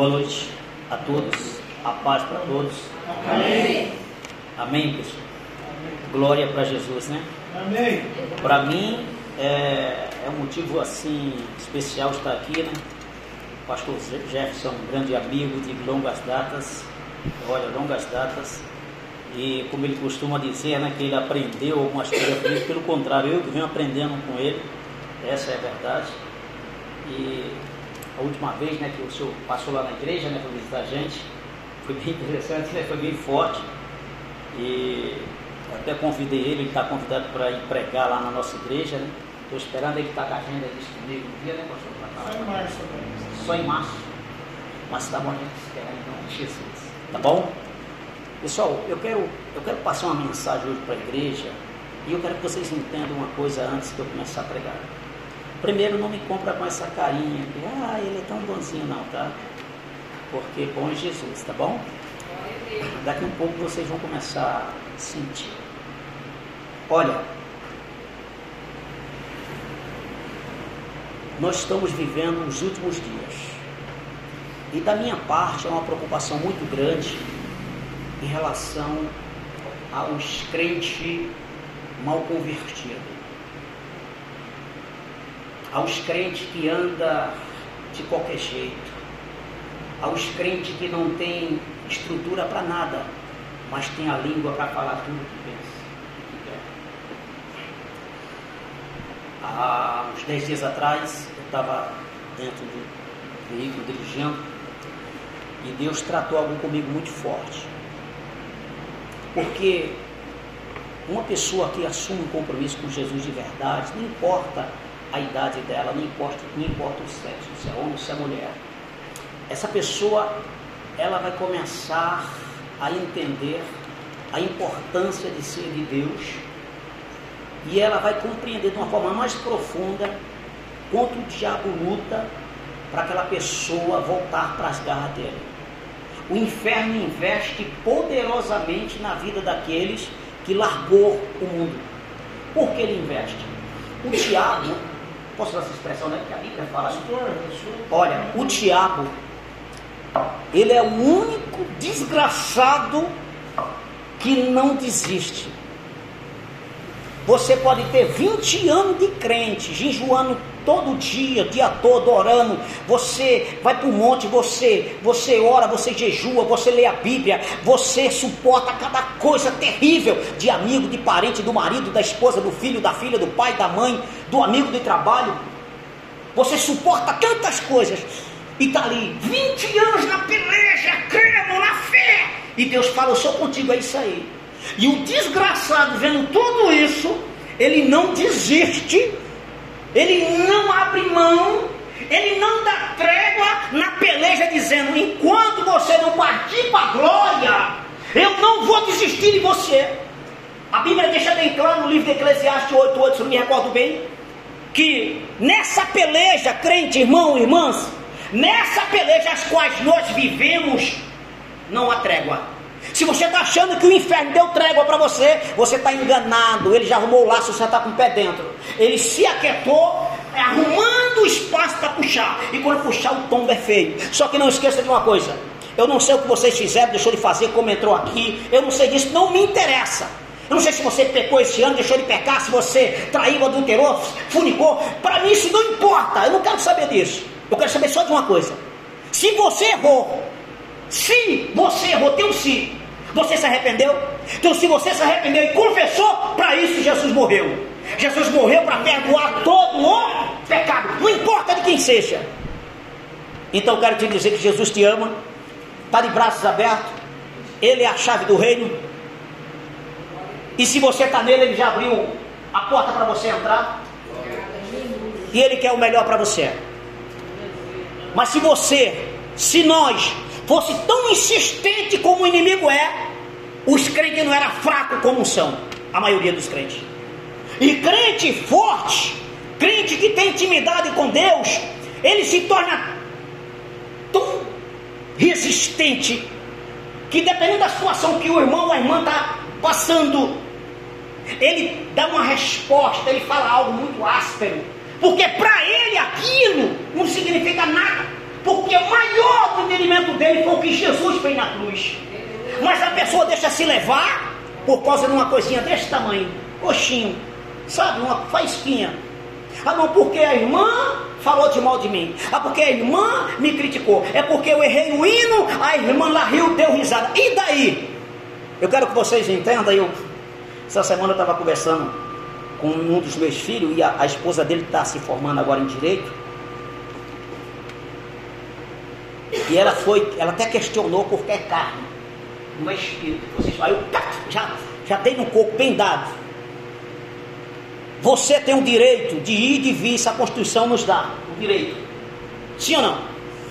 Boa noite a todos. A paz para todos. Amém. Amém, pessoal. Glória para Jesus, né? Amém. Para mim é, é um motivo assim especial estar aqui, né? O pastor Jefferson, um grande amigo de longas datas, olha, longas datas. E como ele costuma dizer, né, que ele aprendeu algumas coisas comigo, pelo contrário, eu que venho aprendendo com ele, essa é a verdade. E a última vez né, que o senhor passou lá na igreja né, para visitar a gente, foi bem interessante, né, foi bem forte. E até convidei ele, ele está convidado para ir pregar lá na nossa igreja. Né? Estou esperando ele estar tá com a agenda disso comigo no dia, né, pastor? Só em março. Só em março. Mas tá bom, a gente espera em nome de Jesus. Tá bom? Pessoal, eu quero, eu quero passar uma mensagem hoje para a igreja e eu quero que vocês entendam uma coisa antes de eu começar a pregar. Primeiro, não me compra com essa carinha que, ah, ele é tão bonzinho, não, tá? Porque bom é Jesus, tá bom? Daqui a um pouco vocês vão começar a sentir. Olha, nós estamos vivendo os últimos dias. E da minha parte é uma preocupação muito grande em relação aos crentes mal convertidos aos crentes que anda de qualquer jeito, aos crentes que não tem estrutura para nada, mas tem a língua para falar tudo o que pensa. Há uns dez dias atrás, eu estava dentro do veículo dirigindo e Deus tratou algo comigo muito forte. Porque uma pessoa que assume um compromisso com Jesus de verdade, não importa a idade dela, não importa, não importa o sexo, se é homem ou se é mulher. Essa pessoa, ela vai começar a entender a importância de ser de Deus e ela vai compreender de uma forma mais profunda quanto o diabo luta para aquela pessoa voltar para as garras dele. O inferno investe poderosamente na vida daqueles que largou o mundo. Por que ele investe? O diabo Posso usar essa expressão, né? A Bíblia fala. Olha, o diabo, ele é o único desgraçado que não desiste. Você pode ter 20 anos de crente, jejuando todo dia, dia todo, orando. Você vai para o monte, você, você ora, você jejua, você lê a Bíblia, você suporta cada coisa terrível de amigo, de parente, do marido, da esposa, do filho, da filha, do pai, da mãe, do amigo de trabalho. Você suporta tantas coisas e está ali 20 anos na peleja, crendo na fé. E Deus fala, eu sou contigo, é isso aí. E o desgraçado, vendo tudo isso, ele não desiste, ele não abre mão, ele não dá trégua na peleja, dizendo: enquanto você não partir para a glória, eu não vou desistir de você. A Bíblia deixa bem claro no livro de Eclesiastes 8,8, se não me recordo bem, que nessa peleja, crente, irmão, irmãs, nessa peleja as quais nós vivemos, não há trégua. Se você está achando que o inferno deu trégua para você, você está enganado. Ele já arrumou o laço, você está com o pé dentro. Ele se aquietou, arrumando o espaço para puxar. E quando puxar, o tombo é feio. Só que não esqueça de uma coisa: eu não sei o que vocês fizeram, deixou de fazer, como entrou aqui. Eu não sei disso, não me interessa. Eu não sei se você pecou esse ano, deixou de pecar, se você traiu, adulterou, funicou. Para mim isso não importa. Eu não quero saber disso. Eu quero saber só de uma coisa. Se você errou, se você errou, tem um se. Você se arrependeu? Então, se você se arrependeu e confessou, para isso Jesus morreu. Jesus morreu para perdoar todo o pecado, não importa de quem seja. Então, eu quero te dizer que Jesus te ama, está de braços abertos, Ele é a chave do reino. E se você está nele, Ele já abriu a porta para você entrar. E Ele quer o melhor para você. Mas se você, se nós fosse tão insistente como o inimigo é, os crentes não eram fracos como são, a maioria dos crentes. E crente forte, crente que tem intimidade com Deus, ele se torna tão resistente que dependendo da situação que o irmão ou a irmã está passando, ele dá uma resposta, ele fala algo muito áspero, porque para ele aquilo não significa nada. Porque o maior entendimento dele foi o que Jesus fez na cruz. Mas a pessoa deixa se levar por causa de uma coisinha desse tamanho, coxinho, sabe, uma faísquinha. Ah não, porque a irmã falou de mal de mim. Ah, porque a irmã me criticou. É porque eu errei o hino, a irmã lá riu, deu risada. E daí? Eu quero que vocês entendam, eu, essa semana eu estava conversando com um dos meus filhos e a, a esposa dele está se formando agora em direito. E ela foi, ela até questionou por que é carne, não é espírito. Vocês, aí eu já, já dei no corpo bem dado. Você tem o direito de ir e de vir, isso a Constituição nos dá o direito. Sim ou não?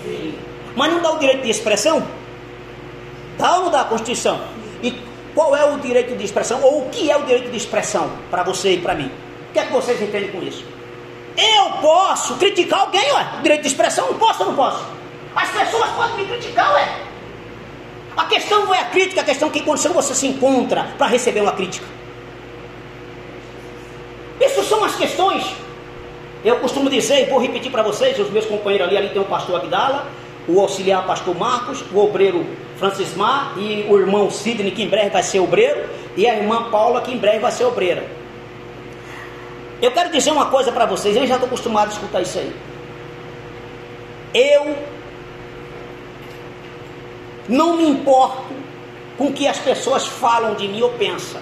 Sim. Mas não dá o direito de expressão? Dá ou não dá a Constituição? E qual é o direito de expressão? Ou o que é o direito de expressão para você e para mim? O que é que vocês entendem com isso? Eu posso criticar alguém, ué. Direito de expressão, não posso ou não posso? As pessoas podem me criticar, ué. A questão não é a crítica, a questão é que condição você se encontra para receber uma crítica. Isso são as questões. Eu costumo dizer, e vou repetir para vocês, os meus companheiros ali, ali tem o pastor Abdala, o auxiliar pastor Marcos, o obreiro Francis Mar e o irmão Sidney, que em breve vai ser obreiro, e a irmã Paula, que em breve vai ser obreira. Eu quero dizer uma coisa para vocês, eu já estou acostumado a escutar isso aí. Eu não me importo com o que as pessoas falam de mim ou pensam.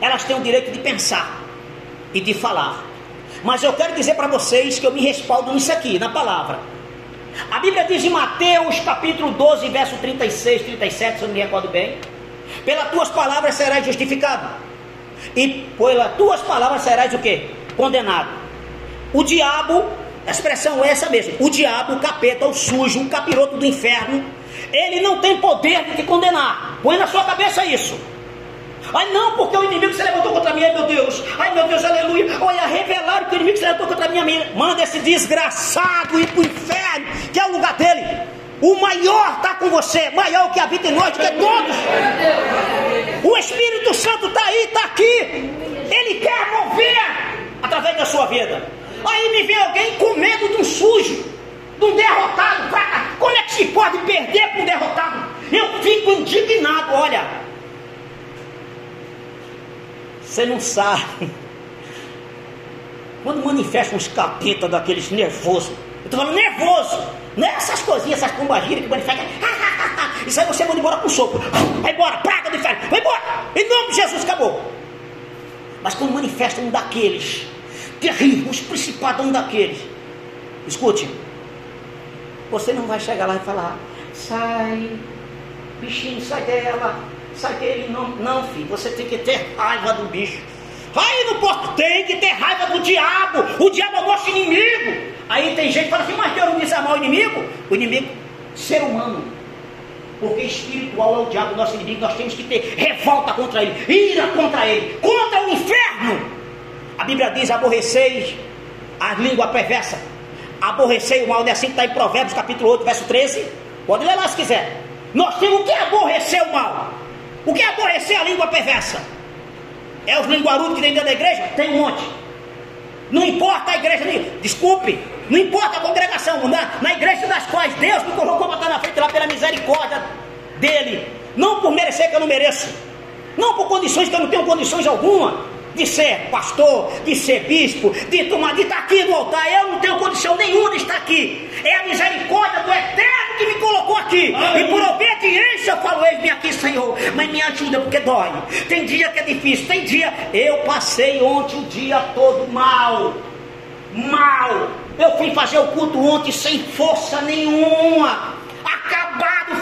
Elas têm o direito de pensar e de falar. Mas eu quero dizer para vocês que eu me respaldo nisso aqui, na palavra. A Bíblia diz em Mateus capítulo 12, verso 36, 37, se eu me recordo bem: Pelas tuas palavras serás justificado, e pelas tuas palavras serás o que? Condenado. O diabo, a expressão é essa mesmo: o diabo, o capeta, o sujo, o capiroto do inferno, ele não tem poder de te condenar. Põe na sua cabeça isso. Ai não, porque o inimigo se levantou contra mim, ai meu Deus, ai meu Deus, aleluia. Olha, revelaram que o inimigo se levantou contra mim, manda esse desgraçado ir para o inferno, que é o lugar dele. O maior está com você, maior que habita em nós, que é todos. O Espírito Santo está aí, está aqui. Ele quer mover através da sua vida. Aí me vem alguém com medo de um sujo, um derrotado. Como é que se pode perder para um derrotado? Eu fico indignado, olha. Você não sabe. Quando manifesta uns capeta daqueles nervosos, eu estou falando nervoso, não é essas coisinhas, essas pombagiras que manifestam. Isso aí você manda embora com soco. Vai embora, praga do inferno, vai embora. Em nome de Jesus, acabou. Mas quando manifesta um daqueles, terrível, os principados um daqueles, escute, você não vai chegar lá e falar, sai, bichinho, sai dela, Sabe que ele não, não, filho, você tem que ter raiva do bicho. Aí no porto tem que ter raiva do diabo. O diabo é o nosso inimigo. Aí tem gente que fala assim, mas Deus não disse amar o inimigo? O inimigo, ser humano. Porque espiritual é o diabo, nosso inimigo. Nós temos que ter revolta contra ele, ira contra ele, contra o inferno. A Bíblia diz: aborreceis a língua perversa, aborrecei o mal, não é assim que está em Provérbios capítulo 8, verso 13. Pode ler lá se quiser. Nós temos que aborrecer o mal. O que é aborrecer a língua perversa? É os linguarudos que tem dentro da igreja? Tem um monte. Não importa a igreja, desculpe, não importa a congregação, na, na igreja das quais Deus me colocou estar na frente lá pela misericórdia dele, não por merecer que eu não mereço, não por condições que eu não tenho condições alguma de ser pastor, de ser bispo, de tomar, de estar aqui no altar. Eu não tenho condição nenhuma de estar aqui. É a misericórdia do Eterno que me colocou aqui. Ai. E por obediência eu falo, eis-me aqui, Senhor. Mas me ajuda porque dói. Tem dia que é difícil, tem dia. Eu passei ontem o dia todo mal. Mal. Eu fui fazer o culto ontem sem força nenhuma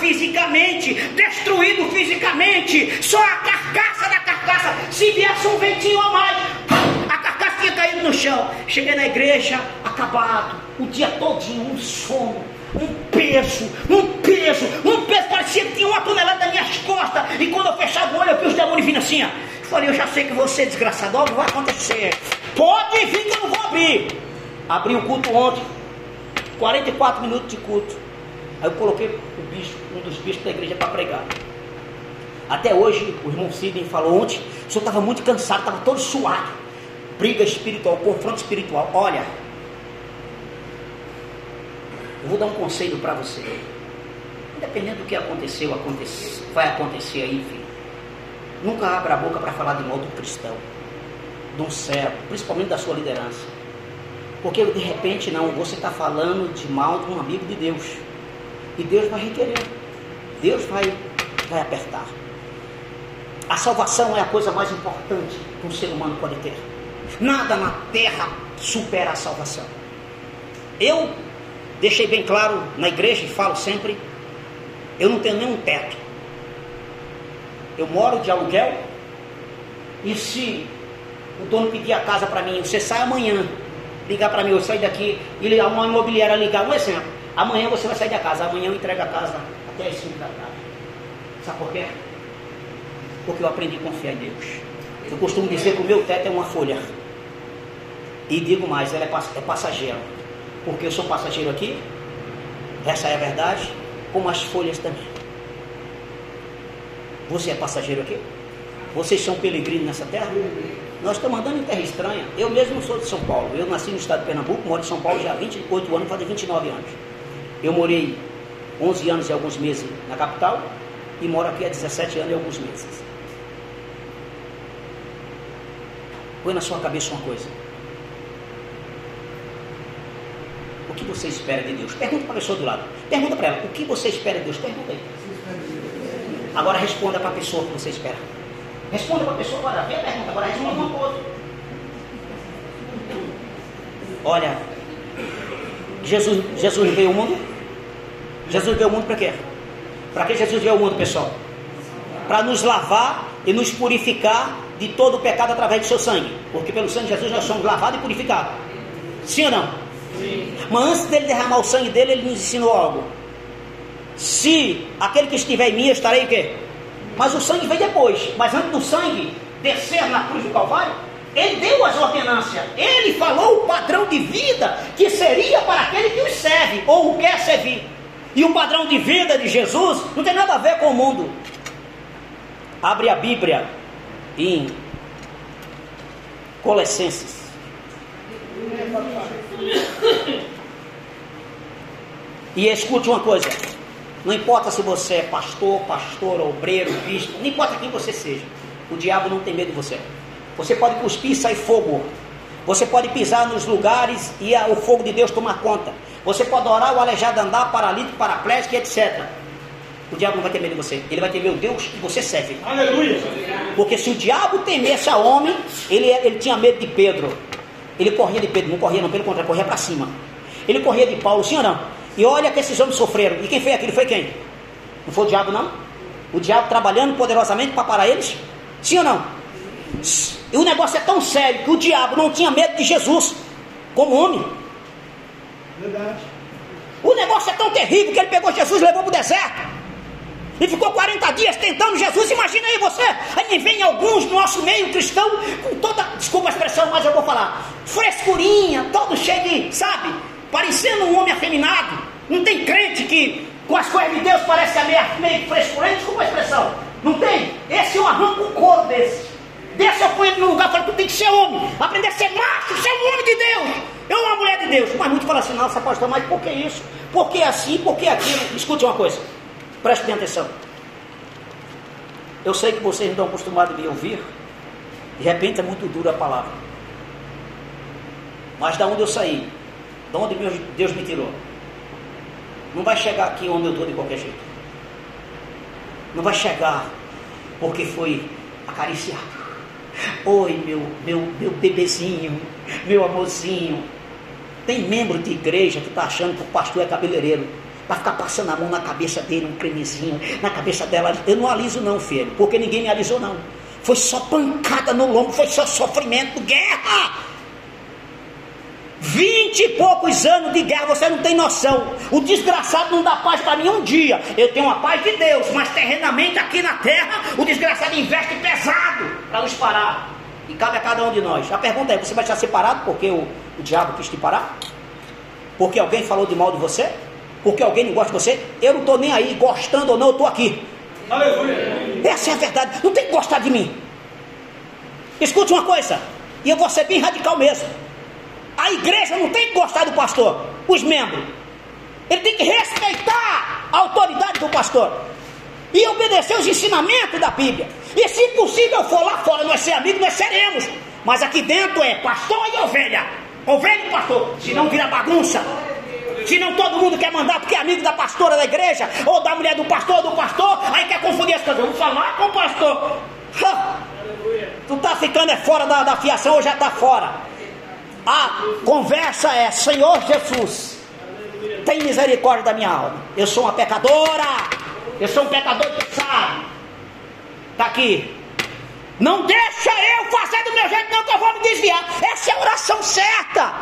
fisicamente, destruído fisicamente, só a carcaça da carcaça, se viesse um ventinho a mais, a carcaça tinha caído no chão. Cheguei na igreja, acabado, o dia todinho, um sono, um peso, um peso, um peso, parecia que tinha uma tonelada nas minhas costas, e quando eu fechava o olho, eu vi os demônios vindo assim, ó. Falei, eu já sei que você, desgraçado, algo vai acontecer. Pode vir que eu não vou abrir. Abri o culto ontem, 44 minutos de culto. Aí eu coloquei um dos bichos da igreja para pregar. Até hoje, o irmão Sidney falou ontem, o senhor estava muito cansado, estava todo suado. Briga espiritual, confronto espiritual. Olha, vou dar um conselho para você. Independente do que aconteceu, acontece, vai acontecer aí, filho. Nunca abra a boca para falar de mal do cristão, de um servo, principalmente da sua liderança. Porque de repente não, você está falando de mal de um amigo de Deus. E Deus vai requerer. Deus vai, vai apertar. A salvação é a coisa mais importante que um ser humano pode ter. Nada na terra supera a salvação. Eu deixei bem claro na igreja e falo sempre: eu não tenho nenhum teto. Eu moro de aluguel e se o dono pedir a casa para mim, você sai amanhã, ligar para mim, eu saio daqui e uma imobiliária ligar, um exemplo, amanhã você vai sair da casa, amanhã eu entrego a casa até as 5 da tarde. Sabe por quê? Porque eu aprendi a confiar em Deus. Eu costumo dizer que o meu teto é uma folha. E digo mais, ela é, é passageira. Porque eu sou passageiro aqui, essa é a verdade, como as folhas também. Você é passageiro aqui? Vocês são peregrinos nessa terra? Nós estamos andando em terra estranha. Eu mesmo sou de São Paulo. Eu nasci no estado de Pernambuco, moro em São Paulo já há 28 anos, fazer 29 anos. Eu morei 11 anos e alguns meses na capital e moro aqui há 17 anos e alguns meses. Põe na sua cabeça uma coisa. O que você espera de Deus? Pergunta para a pessoa do lado. Pergunta para ela, o que você espera de Deus? Pergunta aí. Agora responda para a pessoa o que você espera. Responda para a pessoa agora. Vem a pergunta, agora responda uma coisa. Olha, Jesus, Jesus veio ao mundo? Jesus veio ao mundo para quê? Para que Jesus veio ao mundo, pessoal? Para nos lavar e nos purificar de todo o pecado através do seu sangue. Porque pelo sangue de Jesus nós somos lavados e purificados. Sim ou não? Sim. Mas antes dele derramar o sangue dele, ele nos ensinou algo. Se aquele que estiver em mim, eu estarei o quê? Mas o sangue vem depois. Mas antes do sangue descer na cruz do Calvário, ele deu as ordenâncias. Ele falou o padrão de vida que seria para aquele que os serve ou o quer servir. E o padrão de vida de Jesus não tem nada a ver com o mundo. Abre a Bíblia em Colossenses. E escute uma coisa: não importa se você é pastor, pastor, obreiro, bispo, não importa quem você seja, o diabo não tem medo de você. Você pode cuspir e sair fogo. Você pode pisar nos lugares e o fogo de Deus tomar conta. Você pode orar, o aleijado andar, paralítico, paraplégico, etc. O diabo não vai ter medo de você. Ele vai temer o Deus que você serve. Aleluia. Porque se o diabo temesse a homem, ele, ele tinha medo de Pedro. Ele corria de Pedro, não corria não, pelo contrário, corria para cima. Ele corria de Paulo, sim ou não? E olha que esses homens sofreram. E quem fez aquilo foi quem? Não foi o diabo, não? O diabo trabalhando poderosamente para parar eles? Sim ou não? E o negócio é tão sério que o diabo não tinha medo de Jesus como homem. Verdade. O negócio é tão terrível que ele pegou Jesus e levou para o deserto. E ficou 40 dias tentando Jesus. Imagina aí você. Aí vem alguns no nosso meio cristão com toda, desculpa a expressão, mas eu vou falar, frescurinha, todo cheio de, sabe, parecendo um homem afeminado. Não tem crente que com as coisas de Deus parece meio, meio frescurante, desculpa a expressão. Não tem? Esse eu arranco o couro desse. Desse eu ponho ele no lugar e falo, tu tem que ser homem, aprender a ser macho, ser um homem de Deus. Eu uma mulher de Deus. Mas muito fala assim, nossa pastor, mas por que isso? Por que assim? Por que aquilo? Escute uma coisa. Preste bem atenção. Eu sei que vocês não estão acostumados a me ouvir. De repente é muito dura a palavra. Mas da onde eu saí, de onde Deus me tirou, não vai chegar aqui onde eu estou de qualquer jeito. Não vai chegar porque foi acariciado. Oi, meu, meu, meu bebezinho, meu amorzinho. Tem membro de igreja que está achando que o pastor é cabeleireiro. Vai ficar passando a mão na cabeça dele, um cremezinho, na cabeça dela. Eu não aliso não, filho, porque ninguém me alisou não. Foi só pancada no lombo, foi só sofrimento, guerra. Vinte e poucos anos de guerra, você não tem noção. O desgraçado não dá paz para mim um dia. Eu tenho a paz de Deus, mas terrenamente aqui na terra, o desgraçado investe pesado para nos parar. E cabe a cada um de nós. A pergunta é: você vai estar separado porque o, o diabo quis te parar? Porque alguém falou de mal de você? porque alguém não gosta de você, eu não estou nem aí, gostando ou não, eu estou aqui. Aleluia. Essa é a verdade. Não tem que gostar de mim. Escute uma coisa, e eu vou ser bem radical mesmo. A igreja não tem que gostar do pastor, os membros. Ele tem que respeitar a autoridade do pastor e obedecer os ensinamentos da Bíblia. E se possível for lá fora, nós ser amigos, nós seremos. Mas aqui dentro é pastor e ovelha. Ovelha e pastor. Se não vira bagunça. Se não todo mundo quer mandar porque é amigo da pastora da igreja, ou da mulher do pastor ou do pastor, aí quer confundir as coisas. Vamos falar com o pastor. Tu tá ficando é fora da, da fiação ou já tá fora? A conversa é, Senhor Jesus, tem misericórdia da minha alma. Eu sou uma pecadora. Eu sou um pecador que sabe. Está aqui. Não deixa eu fazer do meu jeito, não, que eu vou me desviar. Essa é a oração certa.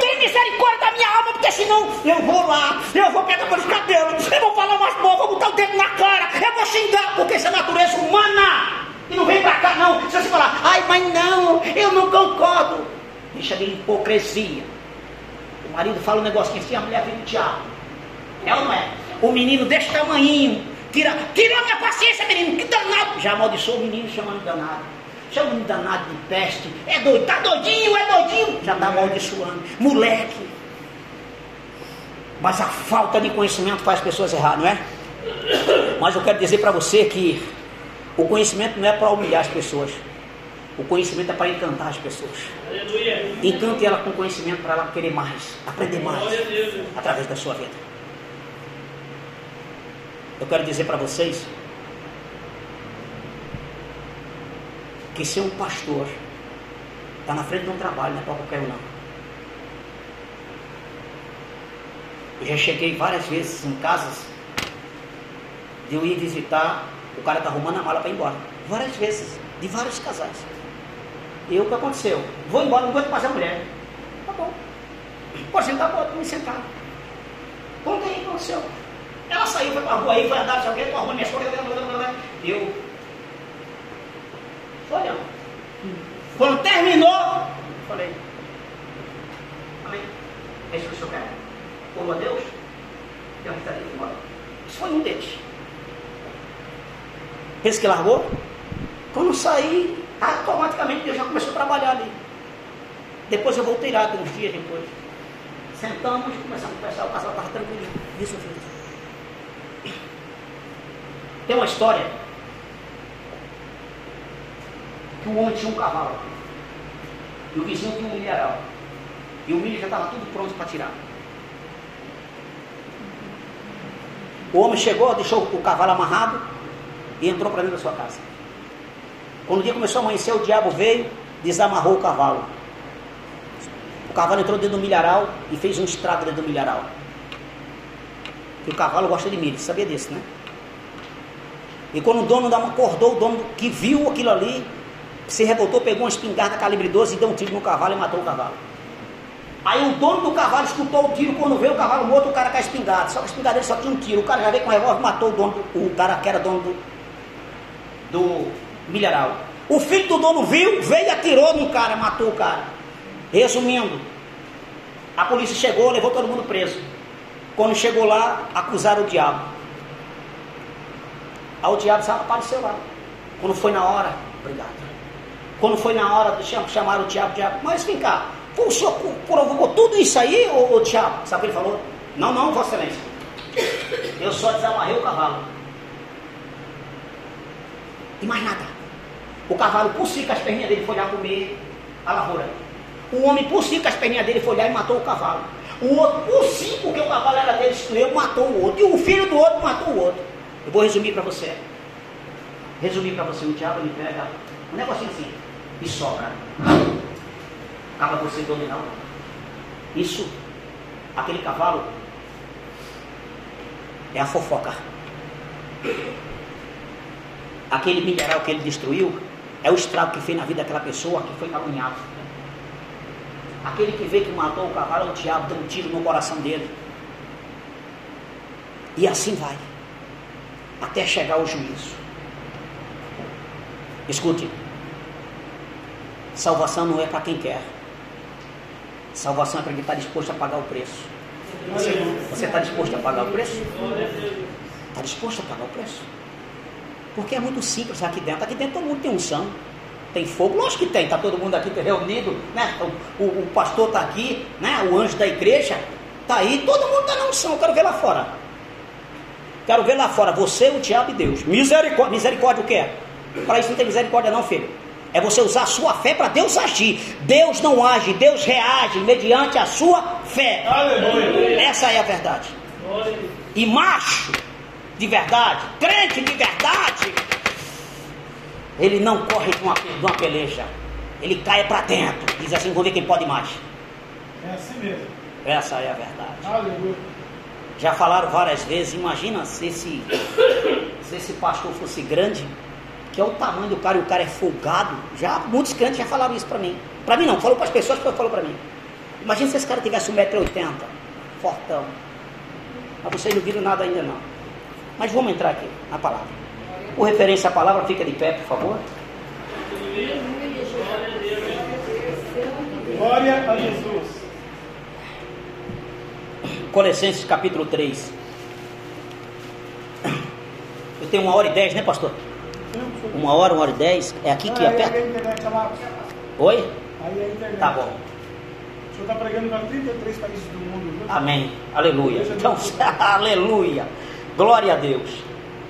Tem misericórdia da minha alma, porque senão eu vou lá, eu vou pegar pelos cabelos, eu vou falar umas boas, vou botar o dedo na cara, eu vou xingar, porque isso é natureza humana. E não vem pra cá, não. Se você falar, ai, mas não, eu não concordo. Deixa de hipocrisia. O marido fala um negocinho assim, a mulher vem do diabo. É ou não é? O menino desse tamanhinho, tira, tirou minha paciência, menino, que danado. Já amaldiçoou o menino chamando danado. Chamando danado de peste. É doido, tá doidinho, é doidinho. Já está amaldiçoando. Moleque. Mas a falta de conhecimento faz pessoas errar, não é? Mas eu quero dizer para você que o conhecimento não é para humilhar as pessoas. O conhecimento é para encantar as pessoas. Encante ela com conhecimento para ela querer mais, aprender mais através da sua vida. Eu quero dizer para vocês que ser um pastor está na frente de um trabalho, não é para qualquer um não. Eu já cheguei várias vezes em casas de eu ir visitar, o cara está arrumando a mala para ir embora. Várias vezes, de vários casais. E o que aconteceu? Vou embora, não aguento mais a mulher. Tá bom. Pode sentar, pode me sentar. Conta aí o que aconteceu. Ela saiu, foi para a rua aí, foi andar, não sei o quê, arrumando minhas coisas, eu. Olhando. Quando terminou, falei, amém. É isso que o senhor quer? Como a Deus? Eu estaria embora. Isso foi um deles. Esse que largou? Quando saí, automaticamente Deus já começou a trabalhar ali. Depois eu voltei lá, uns dias depois. Sentamos, começamos a conversar, o casal estava tranquilo. Isso fiz. Tem uma história que o homem tinha um cavalo e o vizinho tinha um milharal. E o milho já estava tudo pronto para tirar. O homem chegou, deixou o cavalo amarrado e entrou para dentro da sua casa. Quando o dia começou a amanhecer, o diabo veio, desamarrou o cavalo. O cavalo entrou dentro do milharal e fez um estrago dentro do milharal. E o cavalo gosta de milho, sabia disso, né? E quando o dono da acordou, o dono que viu aquilo ali, se revoltou, pegou uma espingarda calibre 12 e deu um tiro no cavalo e matou o cavalo. Aí o dono do cavalo escutou o tiro, quando veio o cavalo morto, o cara com a espingarda. Só que a espingarda só tinha um tiro. O cara já veio com o revólver e matou o dono, o cara que era dono do, do milharal. O filho do dono viu, veio e atirou no cara, matou o cara. Resumindo, a polícia chegou, levou todo mundo preso. Quando chegou lá, acusaram o diabo. Aí o diabo apareceu lá. Quando foi na hora, obrigado. Quando foi na hora, chamaram o diabo, diabo, mas vem cá, o senhor provocou tudo isso aí, ô, ô diabo? Sabe o que ele falou? Não, não, Vossa Excelência. Eu só desamarrei o cavalo. E mais nada. O cavalo, por si, com as perninhas dele, foi lá comer a lavoura. O homem, por si, com as perninhas dele, foi lá e matou o cavalo. O outro, por si, porque o cavalo era dele, destruiu, matou o outro. E o filho do outro matou o outro. Eu vou resumir para você. Resumir para você, o diabo ele pega um negocinho assim e sobra. Acaba você dominar. Isso, aquele cavalo, é a fofoca. Aquele mineral que ele destruiu é o estrago que fez na vida daquela pessoa que foi caluniado. Aquele que veio que matou o cavalo, o diabo deu um tiro no coração dele. E assim vai até chegar ao juízo. Escute, salvação não é para quem quer. Salvação é para quem está disposto a pagar o preço. Você está disposto a pagar o preço? Está disposto a pagar o preço? Porque é muito simples aqui dentro. Aqui dentro todo mundo tem unção. Tem fogo? Lógico que tem. Está todo mundo aqui reunido. Né? O, o, o pastor está aqui, né? o anjo da igreja. Está aí, todo mundo está na unção, eu quero ver lá fora. Quero ver lá fora, você, o diabo e Deus. Misericórdia, misericórdia o que é? Para isso não tem misericórdia não, filho. É você usar a sua fé para Deus agir. Deus não age, Deus reage mediante a sua fé. Aleluia. Essa é a verdade. E macho de verdade, crente de verdade, ele não corre de uma, de uma peleja. Ele cai para dentro. Diz assim, vou ver quem pode mais. É assim mesmo. Essa é a verdade. Aleluia. Já falaram várias vezes, imagina se esse, se esse pastor fosse grande, que é o tamanho do cara e o cara é folgado. Já muitos crentes já falaram isso para mim. Para mim não, falou para as pessoas que falou para mim. Imagina se esse cara tivesse 1,80m, fortão. Mas vocês não viram nada ainda não. Mas vamos entrar aqui na palavra. Por referência à palavra, fica de pé, por favor. Glória a Jesus. Colossenses capítulo 3. Eu tenho uma hora e dez, né, pastor? Uma hora, uma hora e dez. É aqui que aperta? Oi? Aí a internet. Tá bom. O senhor está pregando para 33 países do mundo? Amém. Aleluia. Então, aleluia. Glória a Deus.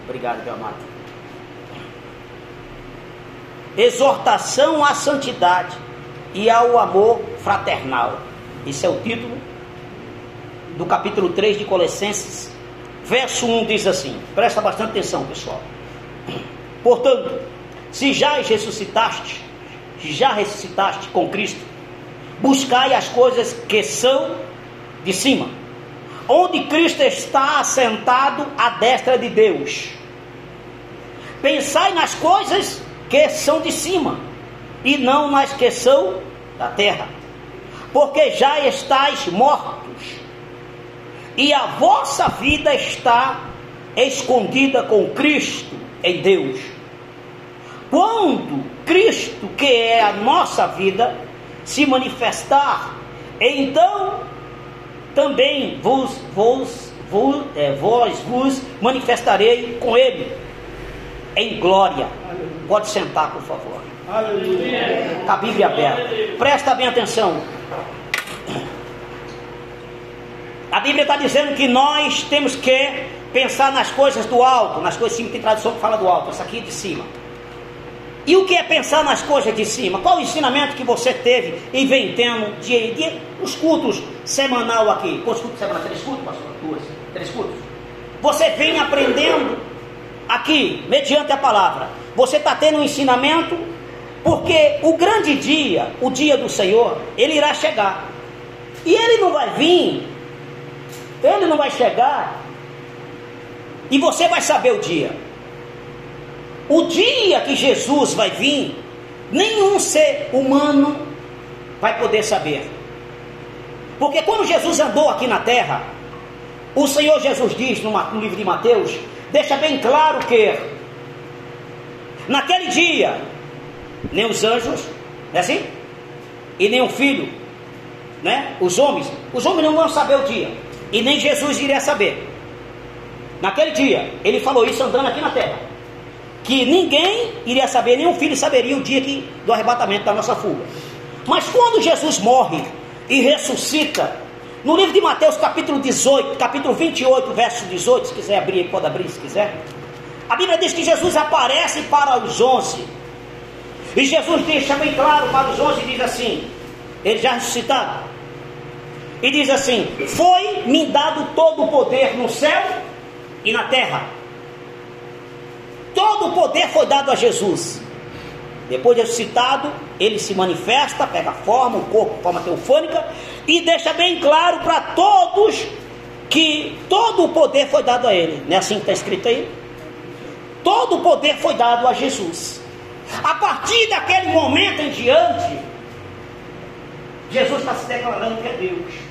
Obrigado, meu amado. Exortação à santidade e ao amor fraternal. Esse é o título do capítulo 3 de Colossenses. Verso 1 diz assim: presta bastante atenção, pessoal. Portanto, se já ressuscitaste, já ressuscitaste com Cristo, buscai as coisas que são de cima, onde Cristo está assentado à destra de Deus. Pensai nas coisas que são de cima, e não nas que são da terra, porque já estáis mortos, e a vossa vida está escondida com Cristo em Deus. Quando Cristo, que é a nossa vida, se manifestar, então também vos, vos, vos, é, vós vos manifestarei com Ele em glória. Pode sentar, por favor. Aleluia. Com a Bíblia aberta. Presta bem atenção. A Bíblia está dizendo que nós temos que pensar nas coisas do alto, nas coisas sim, tem tradução que fala do alto, essa aqui é de cima. E o que é pensar nas coisas de cima? Qual o ensinamento que você teve e vem tendo de, de os cultos semanal aqui? Quantos cultos semanais? Três cultos, pastor? Duas. Três cultos. Você vem aprendendo aqui, mediante a palavra. Você está tendo um ensinamento, porque o grande dia, o dia do Senhor, ele irá chegar. E ele não vai vir, ele não vai chegar, e você vai saber o dia. O dia que Jesus vai vir, nenhum ser humano vai poder saber. Porque quando Jesus andou aqui na terra, o Senhor Jesus diz no livro de Mateus, deixa bem claro que naquele dia, nem os anjos, é assim? E nem o filho, né? Os homens, os homens não vão saber o dia, e nem Jesus iria saber. Naquele dia, ele falou isso andando aqui na terra que ninguém iria saber, nenhum filho saberia o dia que, do arrebatamento da nossa fuga. Mas quando Jesus morre e ressuscita, no livro de Mateus, capítulo 18, capítulo 28, verso 18, se quiser abrir, pode abrir se quiser. A Bíblia diz que Jesus aparece para os onze. E Jesus deixa bem claro para os onze e diz assim: Ele já ressuscitado. E diz assim: Foi-me dado todo o poder no céu e na terra. Todo o poder foi dado a Jesus. Depois de ressuscitado, ele se manifesta, pega forma, o corpo, forma teofânica, e deixa bem claro para todos que todo o poder foi dado a ele. Não é assim que está escrito aí? Todo o poder foi dado a Jesus. A partir daquele momento em diante, Jesus está se declarando que é Deus.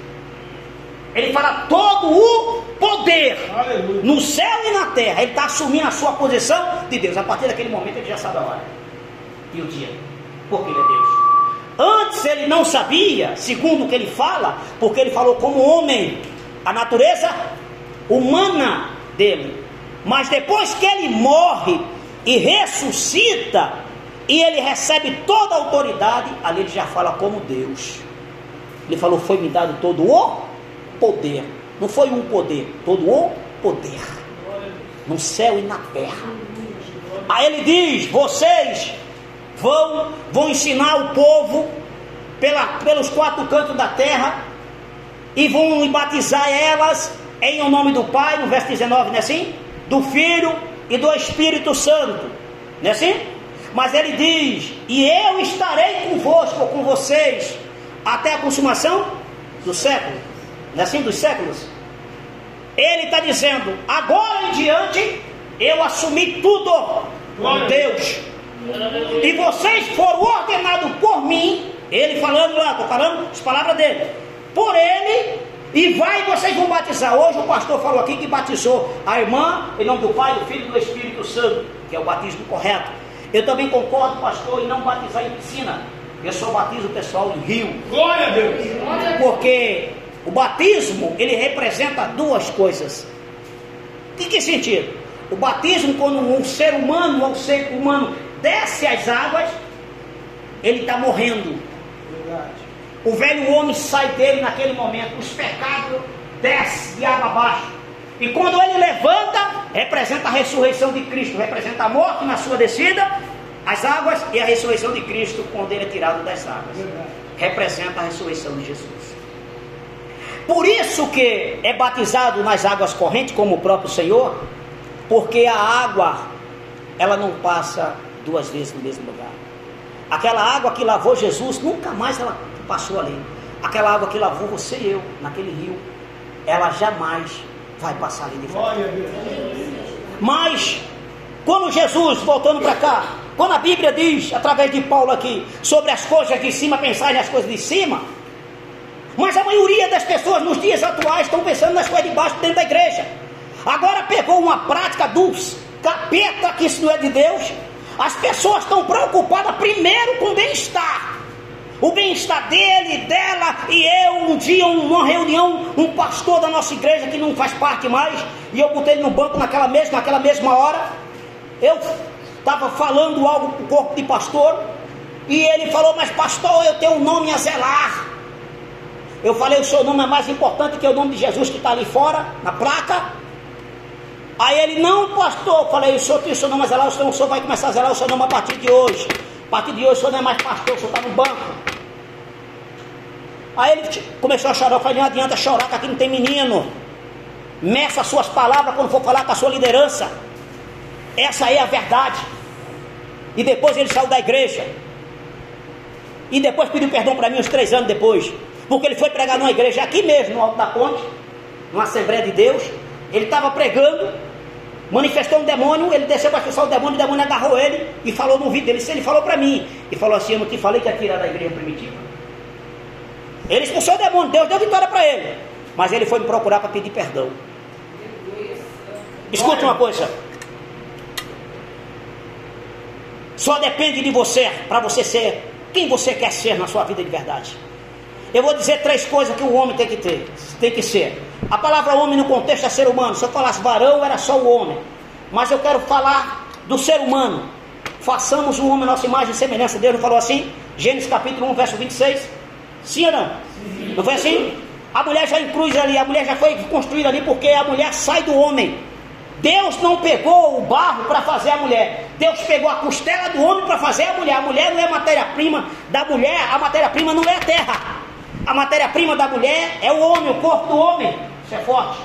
Ele fala todo o poder Aleluia. no céu e na terra. Ele está assumindo a sua posição de Deus. A partir daquele momento ele já sabe a hora e o dia, porque ele é Deus. Antes ele não sabia, segundo o que ele fala, porque ele falou como homem, a natureza humana dele. Mas depois que ele morre e ressuscita, e ele recebe toda a autoridade, ali ele já fala como Deus. Ele falou: Foi-me dado todo o poder. Não foi um poder, todo o poder. No céu e na terra. Aí ele diz: vocês vão, vão ensinar o povo pela, pelos quatro cantos da terra e vão batizar elas em o nome do Pai, no verso 19, não é assim? Do Filho e do Espírito Santo, não é assim? Mas ele diz: E eu estarei convosco, com vocês, até a consumação do século, é assim? Dos séculos. Ele está dizendo: Agora em diante, eu assumi tudo, Deus. E vocês foram ordenados por mim, ele falando lá, estou falando as palavras dele, por ele e vai vocês vão batizar. Hoje o pastor falou aqui que batizou a irmã em nome do Pai, do Filho e do Espírito Santo, que é o batismo correto. Eu também concordo, pastor, em não batizar em piscina. Eu só batizo o pessoal em rio. Glória a Deus! Porque o batismo, ele representa duas coisas. Em que sentido? O batismo, quando um ser humano ou um ser humano desce as águas, ele está morrendo. Verdade. O velho homem sai dele naquele momento, os pecados descem de água abaixo. E quando ele levanta, representa a ressurreição de Cristo, representa a morte na sua descida, as águas e a ressurreição de Cristo quando ele é tirado das águas. Representa a ressurreição de Jesus. Por isso que é batizado nas águas correntes, como o próprio Senhor, porque a água ela não passa duas vezes no mesmo lugar. Aquela água que lavou Jesus, nunca mais ela passou ali. Aquela água que lavou você e eu naquele rio, ela jamais vai passar ali de volta. Mas, quando Jesus, voltando para cá, quando a Bíblia diz, através de Paulo aqui, sobre as coisas de cima, pensar nas coisas de cima, mas a maioria das pessoas nos dias atuais estão pensando nas coisas de baixo dentro da igreja. Agora pegou uma prática dos capeta que isso não é de Deus. As pessoas estão preocupadas primeiro com o bem-estar o bem-estar dele, dela e eu. Um dia, numa reunião, um pastor da nossa igreja que não faz parte mais, e eu botei ele no banco naquela mesma, naquela mesma hora. Eu estava falando algo para o corpo de pastor, e ele falou: Mas, pastor, eu tenho um nome a zelar. Eu falei: O seu nome é mais importante que o nome de Jesus que está ali fora, na placa. Aí ele: Não, pastor. Eu falei: O senhor tem o seu nome a zelar, o senhor, o senhor vai começar a zelar o seu nome a partir de hoje. A partir de hoje o senhor não é mais pastor, o senhor está no banco. Aí ele começou a chorar. Eu falei: não adianta chorar, que aqui não tem menino. Meça as suas palavras quando for falar com a sua liderança. Essa é a verdade. E depois ele saiu da igreja. E depois pediu perdão para mim uns três anos depois. Porque ele foi pregar numa igreja aqui mesmo, no Alto da Ponte, numa Assembleia de Deus. Ele estava pregando manifestou um demônio, ele desceu para expulsar o demônio, o demônio agarrou ele e falou no ouvido dele, ele falou para mim, e falou assim, eu não te falei que ia tirar da igreja primitiva? Ele expulsou o demônio, Deus deu vitória para ele, mas ele foi me procurar para pedir perdão. Escute uma coisa, só depende de você, para você ser quem você quer ser na sua vida de verdade. Eu vou dizer três coisas que o homem tem que ter, tem que ser. A palavra homem no contexto é ser humano. Se eu falasse varão, era só o homem. Mas eu quero falar do ser humano. Façamos o homem nossa imagem e semelhança. Deus não falou assim? Gênesis capítulo 1, verso 26. Sim ou não? Sim. Não foi assim? A mulher já inclui ali, a mulher já foi construída ali porque a mulher sai do homem. Deus não pegou o barro para fazer a mulher. Deus pegou a costela do homem para fazer a mulher. A mulher não é matéria-prima da mulher, a matéria-prima não é a terra. A matéria-prima da mulher é o homem, o corpo do homem. Isso é forte.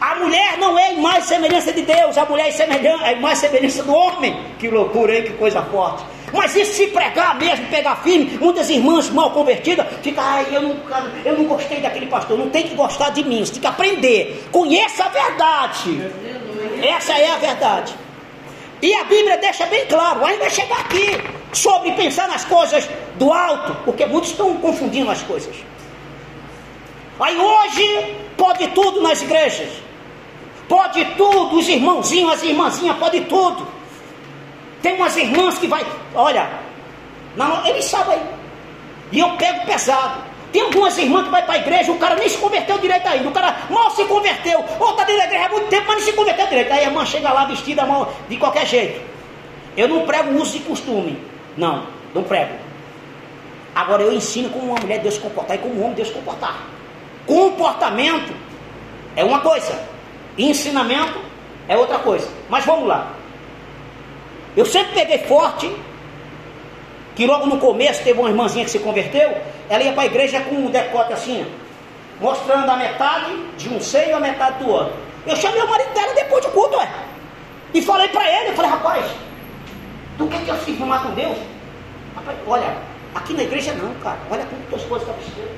A mulher não é mais semelhança de Deus, a mulher é, semelhança, é mais semelhança do homem. Que loucura, hein? Que coisa forte. Mas e se pregar mesmo, pegar firme, muitas irmãs mal convertidas, fica, ai, eu não, eu não gostei daquele pastor. Não tem que gostar de mim, você tem que aprender. Conheça a verdade. Essa é a verdade. E a Bíblia deixa bem claro, ainda vai chegar aqui, sobre pensar nas coisas do alto, porque muitos estão confundindo as coisas. Aí hoje pode tudo nas igrejas. Pode tudo, os irmãozinhos, as irmãzinhas, pode tudo. Tem umas irmãs que vai, olha, não, eles sabem. E eu pego pesado. Tem algumas irmãs que vai para a igreja, o cara nem se converteu direito ainda. O cara mal se converteu. Ou está dentro da igreja há muito tempo, mas não se converteu direito. Aí a irmã chega lá vestida mal, de qualquer jeito. Eu não prego uso de costume. Não, não prego. Agora eu ensino como uma mulher Deus se comportar e como um homem Deus se comportar. Comportamento é uma coisa, ensinamento é outra coisa. Mas vamos lá. Eu sempre peguei forte que logo no começo teve uma irmãzinha que se converteu, ela ia para a igreja com um decote assim, mostrando a metade de um seio e a metade do outro. Eu chamei o marido dela depois do culto, ué. E falei para ele, eu falei, rapaz, tu quer que eu se filmar com Deus? Rapaz, olha, aqui na igreja não, cara. Olha como tuas coisas estão vestidas.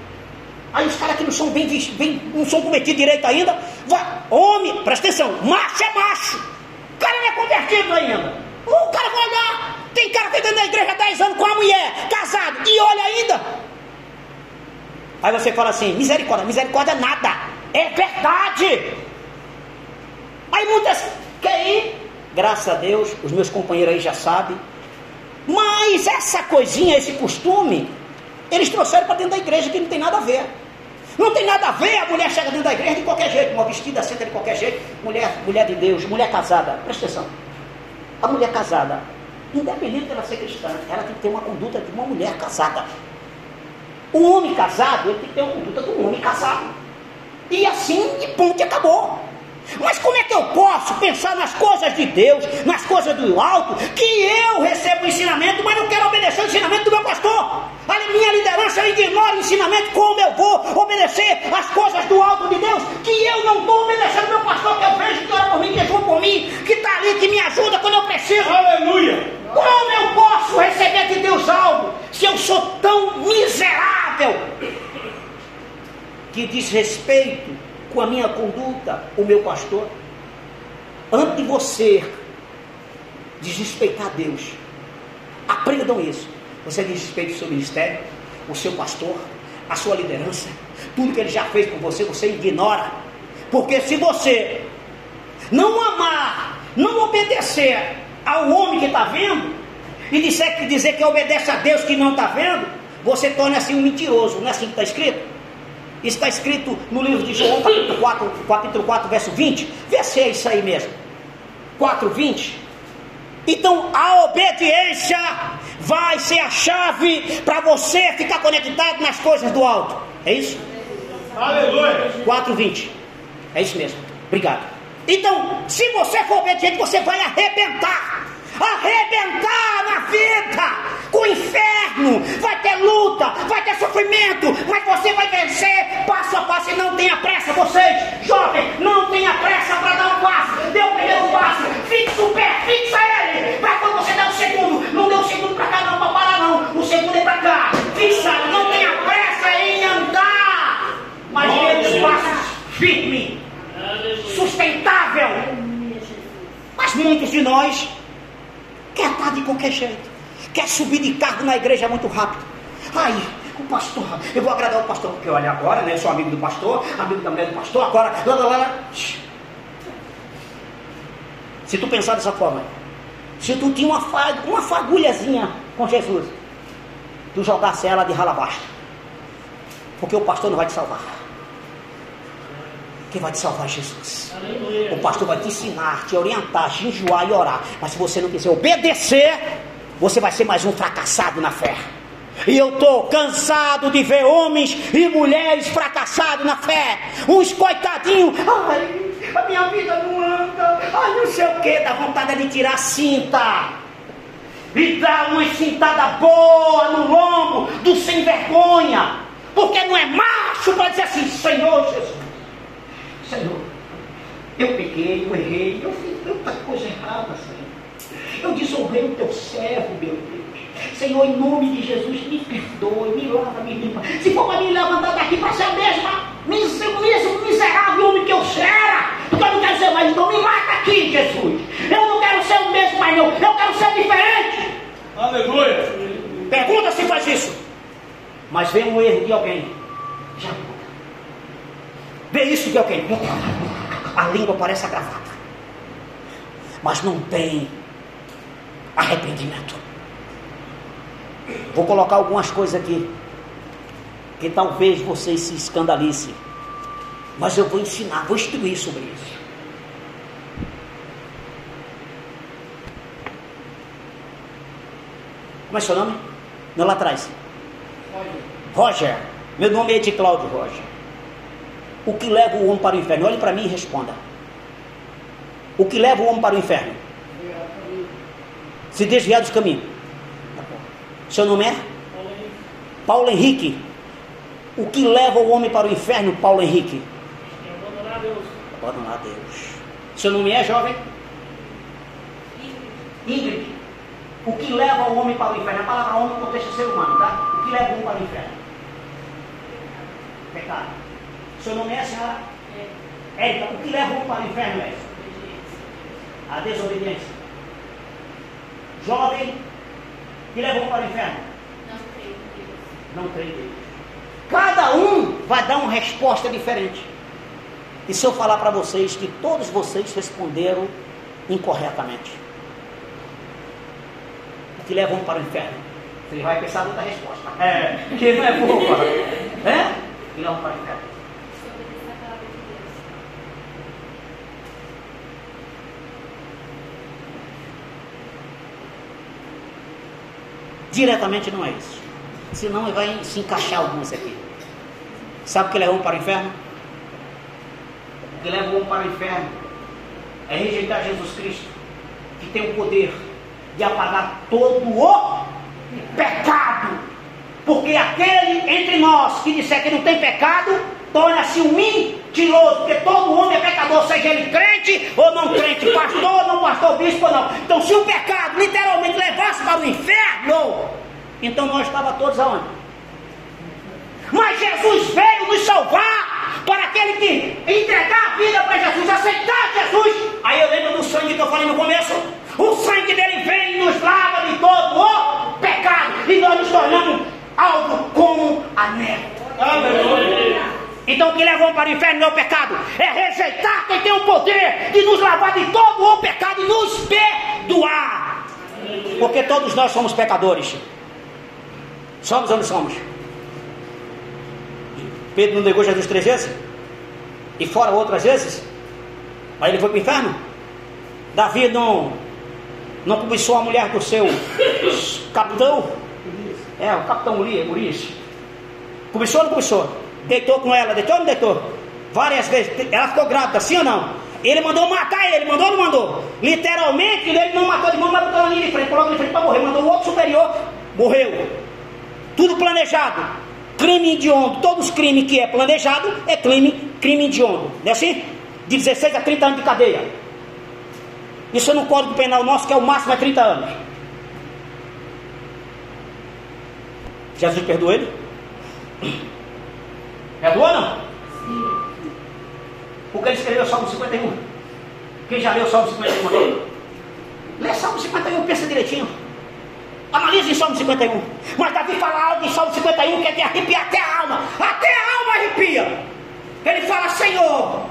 Aí os caras que não são bem, bem não são cometidos direito ainda, vai, homem, presta atenção, macho é macho. O cara não é convertido ainda. O cara vai olhar, tem cara que está da igreja há 10 anos com a mulher, casado, e olha ainda. Aí você fala assim, misericórdia, misericórdia nada, é verdade. Aí muitas quer ir, graças a Deus, os meus companheiros aí já sabem. Mas essa coisinha, esse costume, eles trouxeram para dentro da igreja que não tem nada a ver. Não tem nada a ver, a mulher chega dentro da igreja de qualquer jeito, uma vestida senta de qualquer jeito, mulher, mulher de Deus, mulher casada, presta atenção. A mulher casada, independente dela ser cristã, ela tem que ter uma conduta de uma mulher casada. O homem casado, ele tem que ter uma conduta de um homem casado. E assim, e ponto, e acabou. Mas como é que eu posso pensar nas coisas de Deus, nas coisas do alto, que eu recebo o ensinamento, mas não quero obedecer o ensinamento do meu pastor? A minha liderança ignora o ensinamento, como eu vou obedecer as coisas do alto de Deus, que eu não estou obedecendo meu pastor, que eu vejo que ora por mim, que jura por mim, que está ali, que me ajuda quando eu preciso. Aleluia! Como eu posso receber de Deus algo, se eu sou tão miserável, que diz respeito com a minha conduta, o meu pastor, antes de você desrespeitar Deus, aprendam isso. Você desrespeita o seu ministério, o seu pastor, a sua liderança, tudo que ele já fez por você, você ignora. Porque se você não amar, não obedecer ao homem que está vendo, e disser que dizer que obedece a Deus que não está vendo, você torna-se um mentiroso, não é assim que está escrito? Está escrito no livro de João, capítulo 4, capítulo 4, verso 20. Vê se é isso aí mesmo. 4, 20. Então a obediência vai ser a chave para você ficar conectado nas coisas do alto. É isso? Aleluia. 4, 20. É isso mesmo. Obrigado. Então, se você for obediente, você vai arrebentar arrebentar na vida com o inferno. Vai ter luta, vai ter sofrimento, mas você vai vencer passo a passo e não tenha pressa. Vocês, jovens, não tenha pressa para dar um passo. Dê o primeiro passo, fixe o pé, fixa ele. Para quando você der o segundo, não dê o segundo para cá não, para parar não. O segundo é para cá. Fixa, não tenha pressa em andar, mas dê os passos firme, sustentável. Mas muitos de nós quer estar de qualquer jeito, quer subir de cargo na igreja muito rápido. Aí, o pastor, eu vou agradar o pastor, porque olha, agora, né, eu sou amigo do pastor, amigo da mulher do pastor, agora, lá, lá, lá. Se tu pensar dessa forma, se tu tinha uma, uma fagulhazinha com Jesus, tu jogasse ela de rala baixa, porque o pastor não vai te salvar. Quem vai te salvar é Jesus. Aleluia. O pastor vai te ensinar, te orientar, te enjoar e orar. Mas se você não quiser obedecer, você vai ser mais um fracassado na fé. E eu estou cansado de ver homens e mulheres fracassados na fé. Uns coitadinhos. Ai, a minha vida não anda. Ai, não sei o que. Dá vontade de tirar a cinta. E dar uma cintada boa no lombo do sem vergonha. Porque não é macho para dizer assim, Senhor Jesus. Senhor, eu peguei, eu errei, eu fiz tanta coisa errada, Senhor. Eu desonrei o teu servo, meu Deus. Senhor, em nome de Jesus, me perdoe, me lava, me limpa. Se for para me levantar daqui para ser a mesma, mesmo miserável homem que eu era, porque eu não quero ser mais, então me mata aqui, Jesus. Eu não quero ser o mesmo mais, não. Eu quero ser diferente. Aleluia. Pergunta se faz isso. Mas vem um erro de alguém. Já Vê isso que é o que? A língua parece agravada. Mas não tem arrependimento. Vou colocar algumas coisas aqui. Que talvez vocês se escandalizem. Mas eu vou ensinar, vou instruir sobre isso. Como é seu nome? Não lá atrás. Roger. Roger. Meu nome é de Cláudio Roger. O que leva o homem para o inferno? Olhe para mim e responda. O que leva o homem para o inferno? Se desviar dos caminhos. Seu nome é? Paulo Henrique. O que leva o homem para o inferno, Paulo Henrique? Abandonar Deus. Deus. Seu nome é jovem? Ingrid. O que leva o homem para o inferno? A palavra homem contexto ser humano, tá? O que leva o homem para o inferno? Pecado. Seu nome é, senhora? Érica. O que leva para o inferno, Érica? A desobediência. Jovem. O que leva para o inferno? Não creio em Deus. Não crê em Deus. Cada um vai dar uma resposta diferente. E se eu falar para vocês que todos vocês responderam incorretamente, o que levam para o inferno? Você vai pensar outra resposta. É, que não é boa. É? O que levam para o inferno? Desobedecer a palavra de Deus. Diretamente não é isso. Senão vai se encaixar alguns aqui. Sabe o que leva um para o inferno? O que leva um para o inferno é rejeitar Jesus Cristo, que tem o poder de apagar todo o pecado. Porque aquele entre nós que disser que não tem pecado, torna-se um mentiroso, porque todo homem é pecador, seja ele crente ou não crente, pastor, não pastor, bispo ou não. Então, se o pecado literalmente levasse para o inferno, então nós estávamos todos aonde? Mas Jesus veio nos salvar para aquele que entregar a vida para Jesus, aceitar Jesus. Aí eu lembro do sangue que eu falei no começo. O sangue dele vem e nos lava de todo o pecado. E nós nos tornamos algo como a neve. Então o que levou para o inferno não é o pecado, é rejeitar quem tem o poder de nos lavar de todo o pecado e nos perdoar. Porque todos nós somos pecadores. Somos ou não somos? Pedro não negou Jesus três vezes? E fora outras vezes? Mas ele foi para o inferno? Davi não, não cobiçou a mulher do seu capitão? É, o capitão Urias. Cobiçou ou não cobiçou? Deitou com ela, deitou ou não deitou? Várias vezes. Ela ficou grávida, sim ou não? Ele mandou matar ele, mandou ou não mandou? Literalmente, ele não matou de mão, mas botou linha de frente, colocou de frente para morrer. Mandou o outro superior, morreu. Tudo planejado. Crime hediondo. Todos os crimes que é planejado é crime, crime hediondo. Não é assim? De 16 a 30 anos de cadeia. Isso é no Código Penal nosso, que é o máximo é 30 anos. Jesus perdoou ele? Perdoou ou não? Porque ele escreveu o Salmo 51. Quem já leu o Salmo 51 aqui? Lê Salmo 51, pensa direitinho. Analise em Salmo 51. Mas Davi fala algo em Salmo 51 que é de arrepiar até a alma. Até a alma arrepia. Ele fala, Senhor,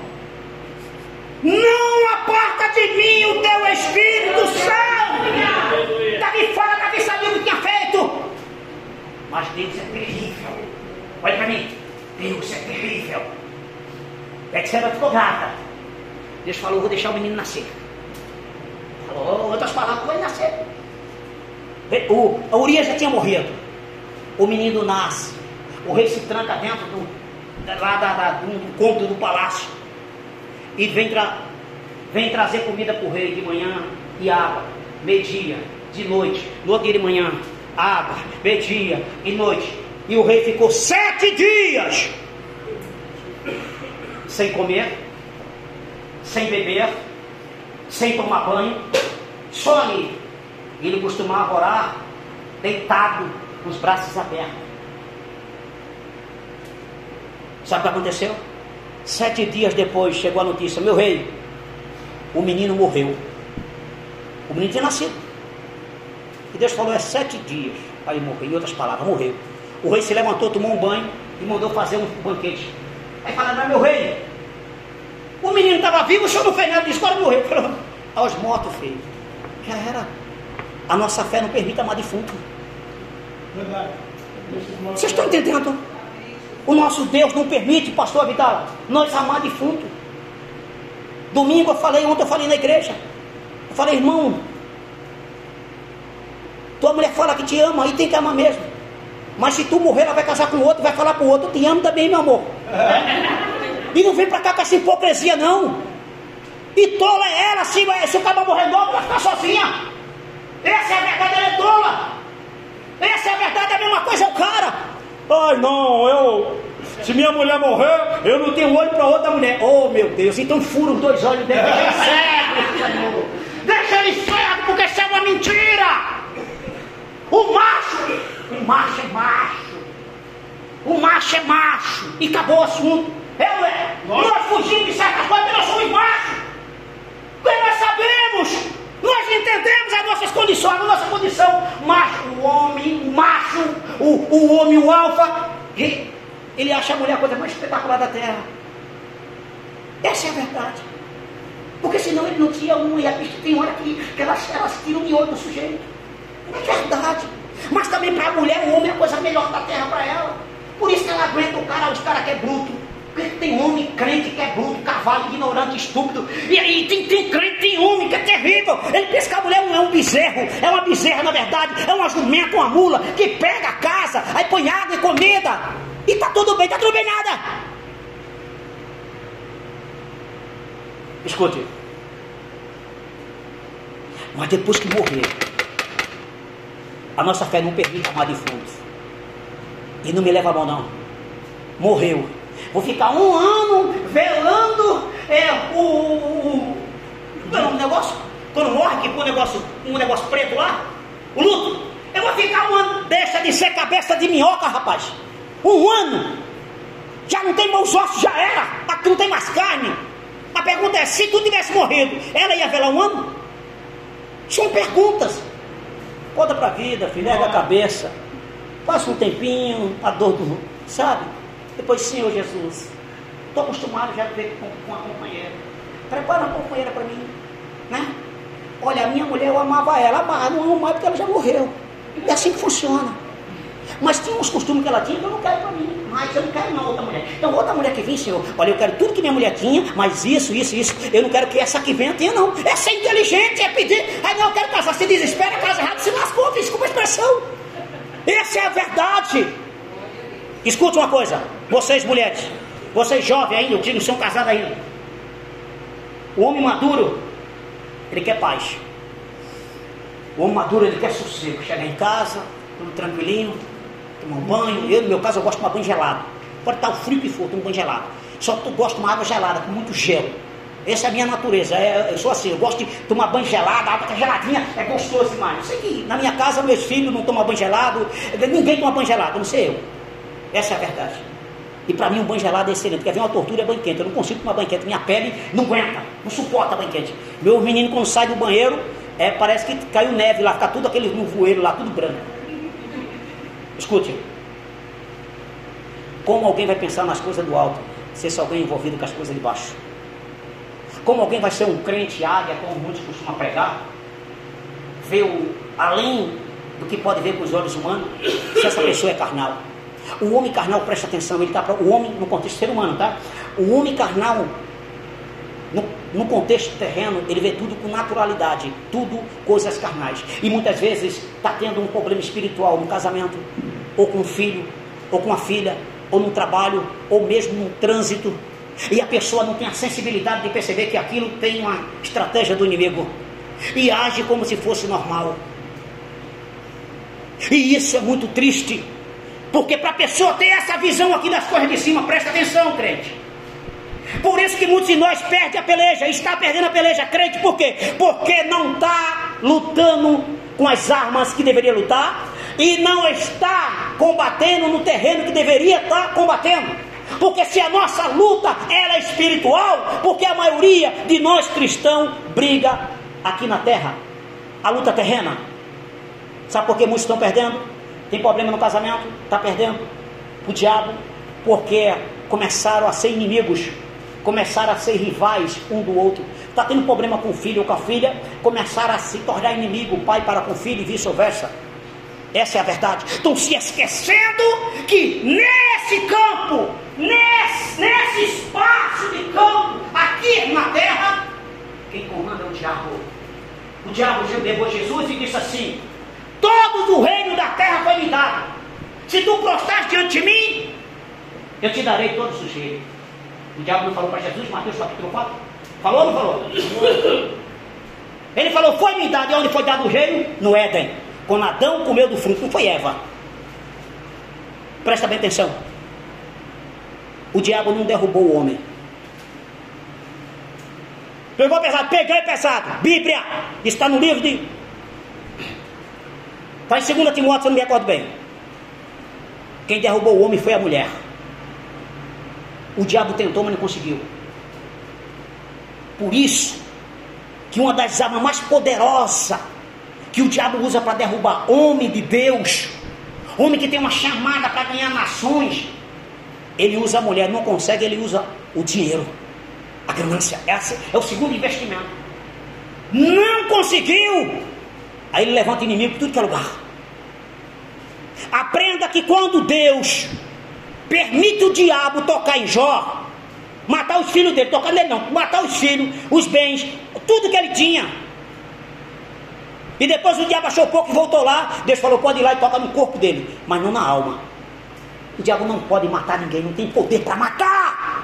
não aparta de mim o teu Espírito Santo. Davi fala, Davi sabia o que tinha feito. Mas Deus é terrível. Olha para mim. Deus é terrível. Betseba ficou grávida. Deus falou, vou deixar o menino nascer. Falou, outras palavras, vai nascer. O, a Urias já tinha morrido. O menino nasce. O rei se tranca dentro do, lá da, da, do, do cômodo do palácio. E vem, tra, vem trazer comida para o rei de manhã e água. Meio-dia, de noite. No outro dia de manhã, água, meio-dia e noite. E o rei ficou sete dias sem comer, sem beber, sem tomar banho, só ali. Ele costumava orar deitado, com os braços abertos. Sabe o que aconteceu? Sete dias depois chegou a notícia: meu rei, o menino morreu. O menino tinha nascido. E Deus falou: é sete dias para ele morrer. Em outras palavras, morreu. O rei se levantou, tomou um banho e mandou fazer um banquete. Aí falaram: meu rei, o menino estava vivo, o senhor não fez nada disso, agora morreu. Falou, aos mortos, filho. Já era. A nossa fé não permite amar defunto. Verdade. Vocês estão entendendo? O nosso Deus não permite, pastor Vidal, nós amar defunto. Domingo eu falei, ontem eu falei na igreja. Eu falei, irmão, tua mulher fala que te ama, aí tem que amar mesmo. Mas se tu morrer, ela vai casar com outro, vai falar para o outro, eu te amo também, meu amor. E não vem para cá com essa hipocrisia, não. E tola é ela, se, se o cara morrer novo, ela ficar sozinha. Essa é a verdade, ela é tola. Essa é a verdade, é a mesma coisa é o cara. Ai não, eu. Se minha mulher morrer, eu não tenho olho para outra mulher. Oh meu Deus, então fura os dois olhos dele. Deixa ele cego, Senhor. Deixa ele cego, porque isso é uma mentira. O macho, o macho é macho. O macho é macho. E acabou o assunto. Ou é? Nós fugimos de certas coisas porque nós somos machos. Porque nós sabemos. Nós entendemos as nossas condições, a nossa condição. Macho, o homem, o macho, o, o homem, o alfa. Ele acha a mulher a coisa mais espetacular da terra. Essa é a verdade. Porque senão ele não tinha uma. E a bicha tem hora que, que elas, elas tiram o miolo do sujeito. É verdade. Mas também para a mulher, o homem é a coisa melhor da terra para ela. Por isso que ela aguenta o cara, os caras que é bruto. Porque tem homem crente que é bruto, cavalo, ignorante, estúpido. E aí tem, tem crente, tem homem que é terrível. Ele pensa que a mulher não é um bezerro, é uma bezerra na verdade, é uma jumenta, uma mula, que pega a casa, aí põe água e comida. E tá tudo bem, tá tudo bem nada. Escute. Mas depois que morrer, a nossa fé não permite amar defuntos. E não me leva a mão não. Morreu. Vou ficar um ano velando é, o, o, o, o negócio. Quando morre, que põe um negócio, um negócio preto lá, o luto. Eu vou ficar um ano. Deixa de ser cabeça de minhoca, rapaz. Um ano. Já não tem bons ossos, já era. Aqui não tem mais carne. A pergunta é: se tu tivesse morrido, ela ia velar um ano? São perguntas. Conta para a vida, filha, da cabeça. Passa um tempinho, a dor do. Sabe? Depois, Senhor Jesus, estou acostumado já a ver com, com a companheira. Prepara uma companheira para mim. Né? Olha, a minha mulher, eu amava ela, mas não amo mais porque ela já morreu. É assim que funciona. Mas tinha uns costumes que ela tinha que eu não quero para mim. Mas eu não quero não outra mulher. Então outra mulher que vem, Senhor, olha, eu quero tudo que minha mulher tinha, mas isso, isso, isso. Eu não quero que essa que venha tenha, não. É ser inteligente, é pedir. Aí não, eu quero casar. Se desespera, casa errado, se lascou, desculpa a expressão. Essa é a verdade. Escute uma coisa, vocês mulheres, vocês jovens ainda, que não são casados ainda. O homem maduro, ele quer paz. O homem maduro, ele quer sossego. Chegar em casa, tudo tranquilinho, tomar um banho. Eu, no meu caso, eu gosto de tomar banho gelado. Pode estar o frio que for, tomo banho gelado. Só que eu gosto de tomar água gelada, com muito gelo. Essa é a minha natureza. É, eu sou assim, eu gosto de tomar banho gelado, a água tá geladinha, é gostoso demais. Eu sei que na minha casa meus filhos não tomam banho gelado, ninguém toma banho gelado, não sei eu. Essa é a verdade. E para mim um banho gelado é excelente, porque vem uma tortura é banho quente. Eu não consigo tomar banho quente, minha pele não aguenta, não suporta banho quente. Meu menino quando sai do banheiro, é, parece que caiu neve lá, fica tudo aquele voeiro lá, tudo branco. Escute. Como alguém vai pensar nas coisas do alto, se só alguém envolvido com as coisas de baixo? Como alguém vai ser um crente águia, como muitos costumam pregar? Ver o, além do que pode ver com os olhos humanos, se essa pessoa é carnal. O homem carnal, presta atenção, ele está o homem no contexto ser humano, tá? O homem carnal, no, contexto terreno, ele vê tudo com naturalidade, tudo coisas carnais. E muitas vezes está tendo um problema espiritual no casamento, ou com um filho, ou com a filha, ou no trabalho, ou mesmo no trânsito. E a pessoa não tem a sensibilidade de perceber que aquilo tem uma estratégia do inimigo. E age como se fosse normal. E isso é muito triste. Porque para a pessoa ter essa visão aqui das coisas de cima, presta atenção, crente. Por isso que muitos de nós perdem a peleja, está perdendo a peleja, crente, por quê? Porque não está lutando com as armas que deveria lutar e não está combatendo no terreno que deveria estar combatendo. Porque se a nossa luta ela é espiritual, porque a maioria de nós cristãos briga aqui na terra, a luta terrena. Sabe por que muitos estão perdendo? Tem problema no casamento? Está perdendo? O diabo, porque começaram a ser inimigos, começaram a ser rivais um do outro. Está tendo problema com o filho ou com a filha, começaram a se tornar inimigo, o pai para com o filho e vice-versa. Essa é a verdade. Estão se esquecendo que nesse campo, nesse, nesse espaço de campo, aqui na terra, quem comanda é o diabo. O diabo levou Jesus e disse assim: Todo o reino da terra foi me dado. Se tu prostrares diante de mim, eu te darei todo o sujeito. O diabo não falou para Jesus, Mateus capítulo 4? Falou ou não falou? Ele falou, foi me dado, e onde foi dado o reino? No Éden. Quando Adão comeu do fruto, não foi Eva. Presta bem atenção. O diabo não derrubou o homem. Pegou pesado, peguei pesado. Bíblia, está no livro de. Está em 2 Timóteo, se eu não me recordo bem. Quem derrubou o homem foi a mulher. O diabo tentou, mas não conseguiu. Por isso, que uma das armas mais poderosas que o diabo usa para derrubar homem de Deus, homem que tem uma chamada para ganhar nações, ele usa a mulher, não consegue, ele usa o dinheiro, a ganância. Esse é o segundo investimento. Não conseguiu, aí ele levanta inimigo por tudo que é lugar. Aprenda que quando Deus permite o diabo tocar em Jó, matar os filhos dele, tocar nele não, matar os filhos, os bens, tudo que ele tinha. E depois o diabo achou pouco e voltou lá. Deus falou: pode ir lá e toca no corpo dele, mas não na alma. O diabo não pode matar ninguém, não tem poder para matar.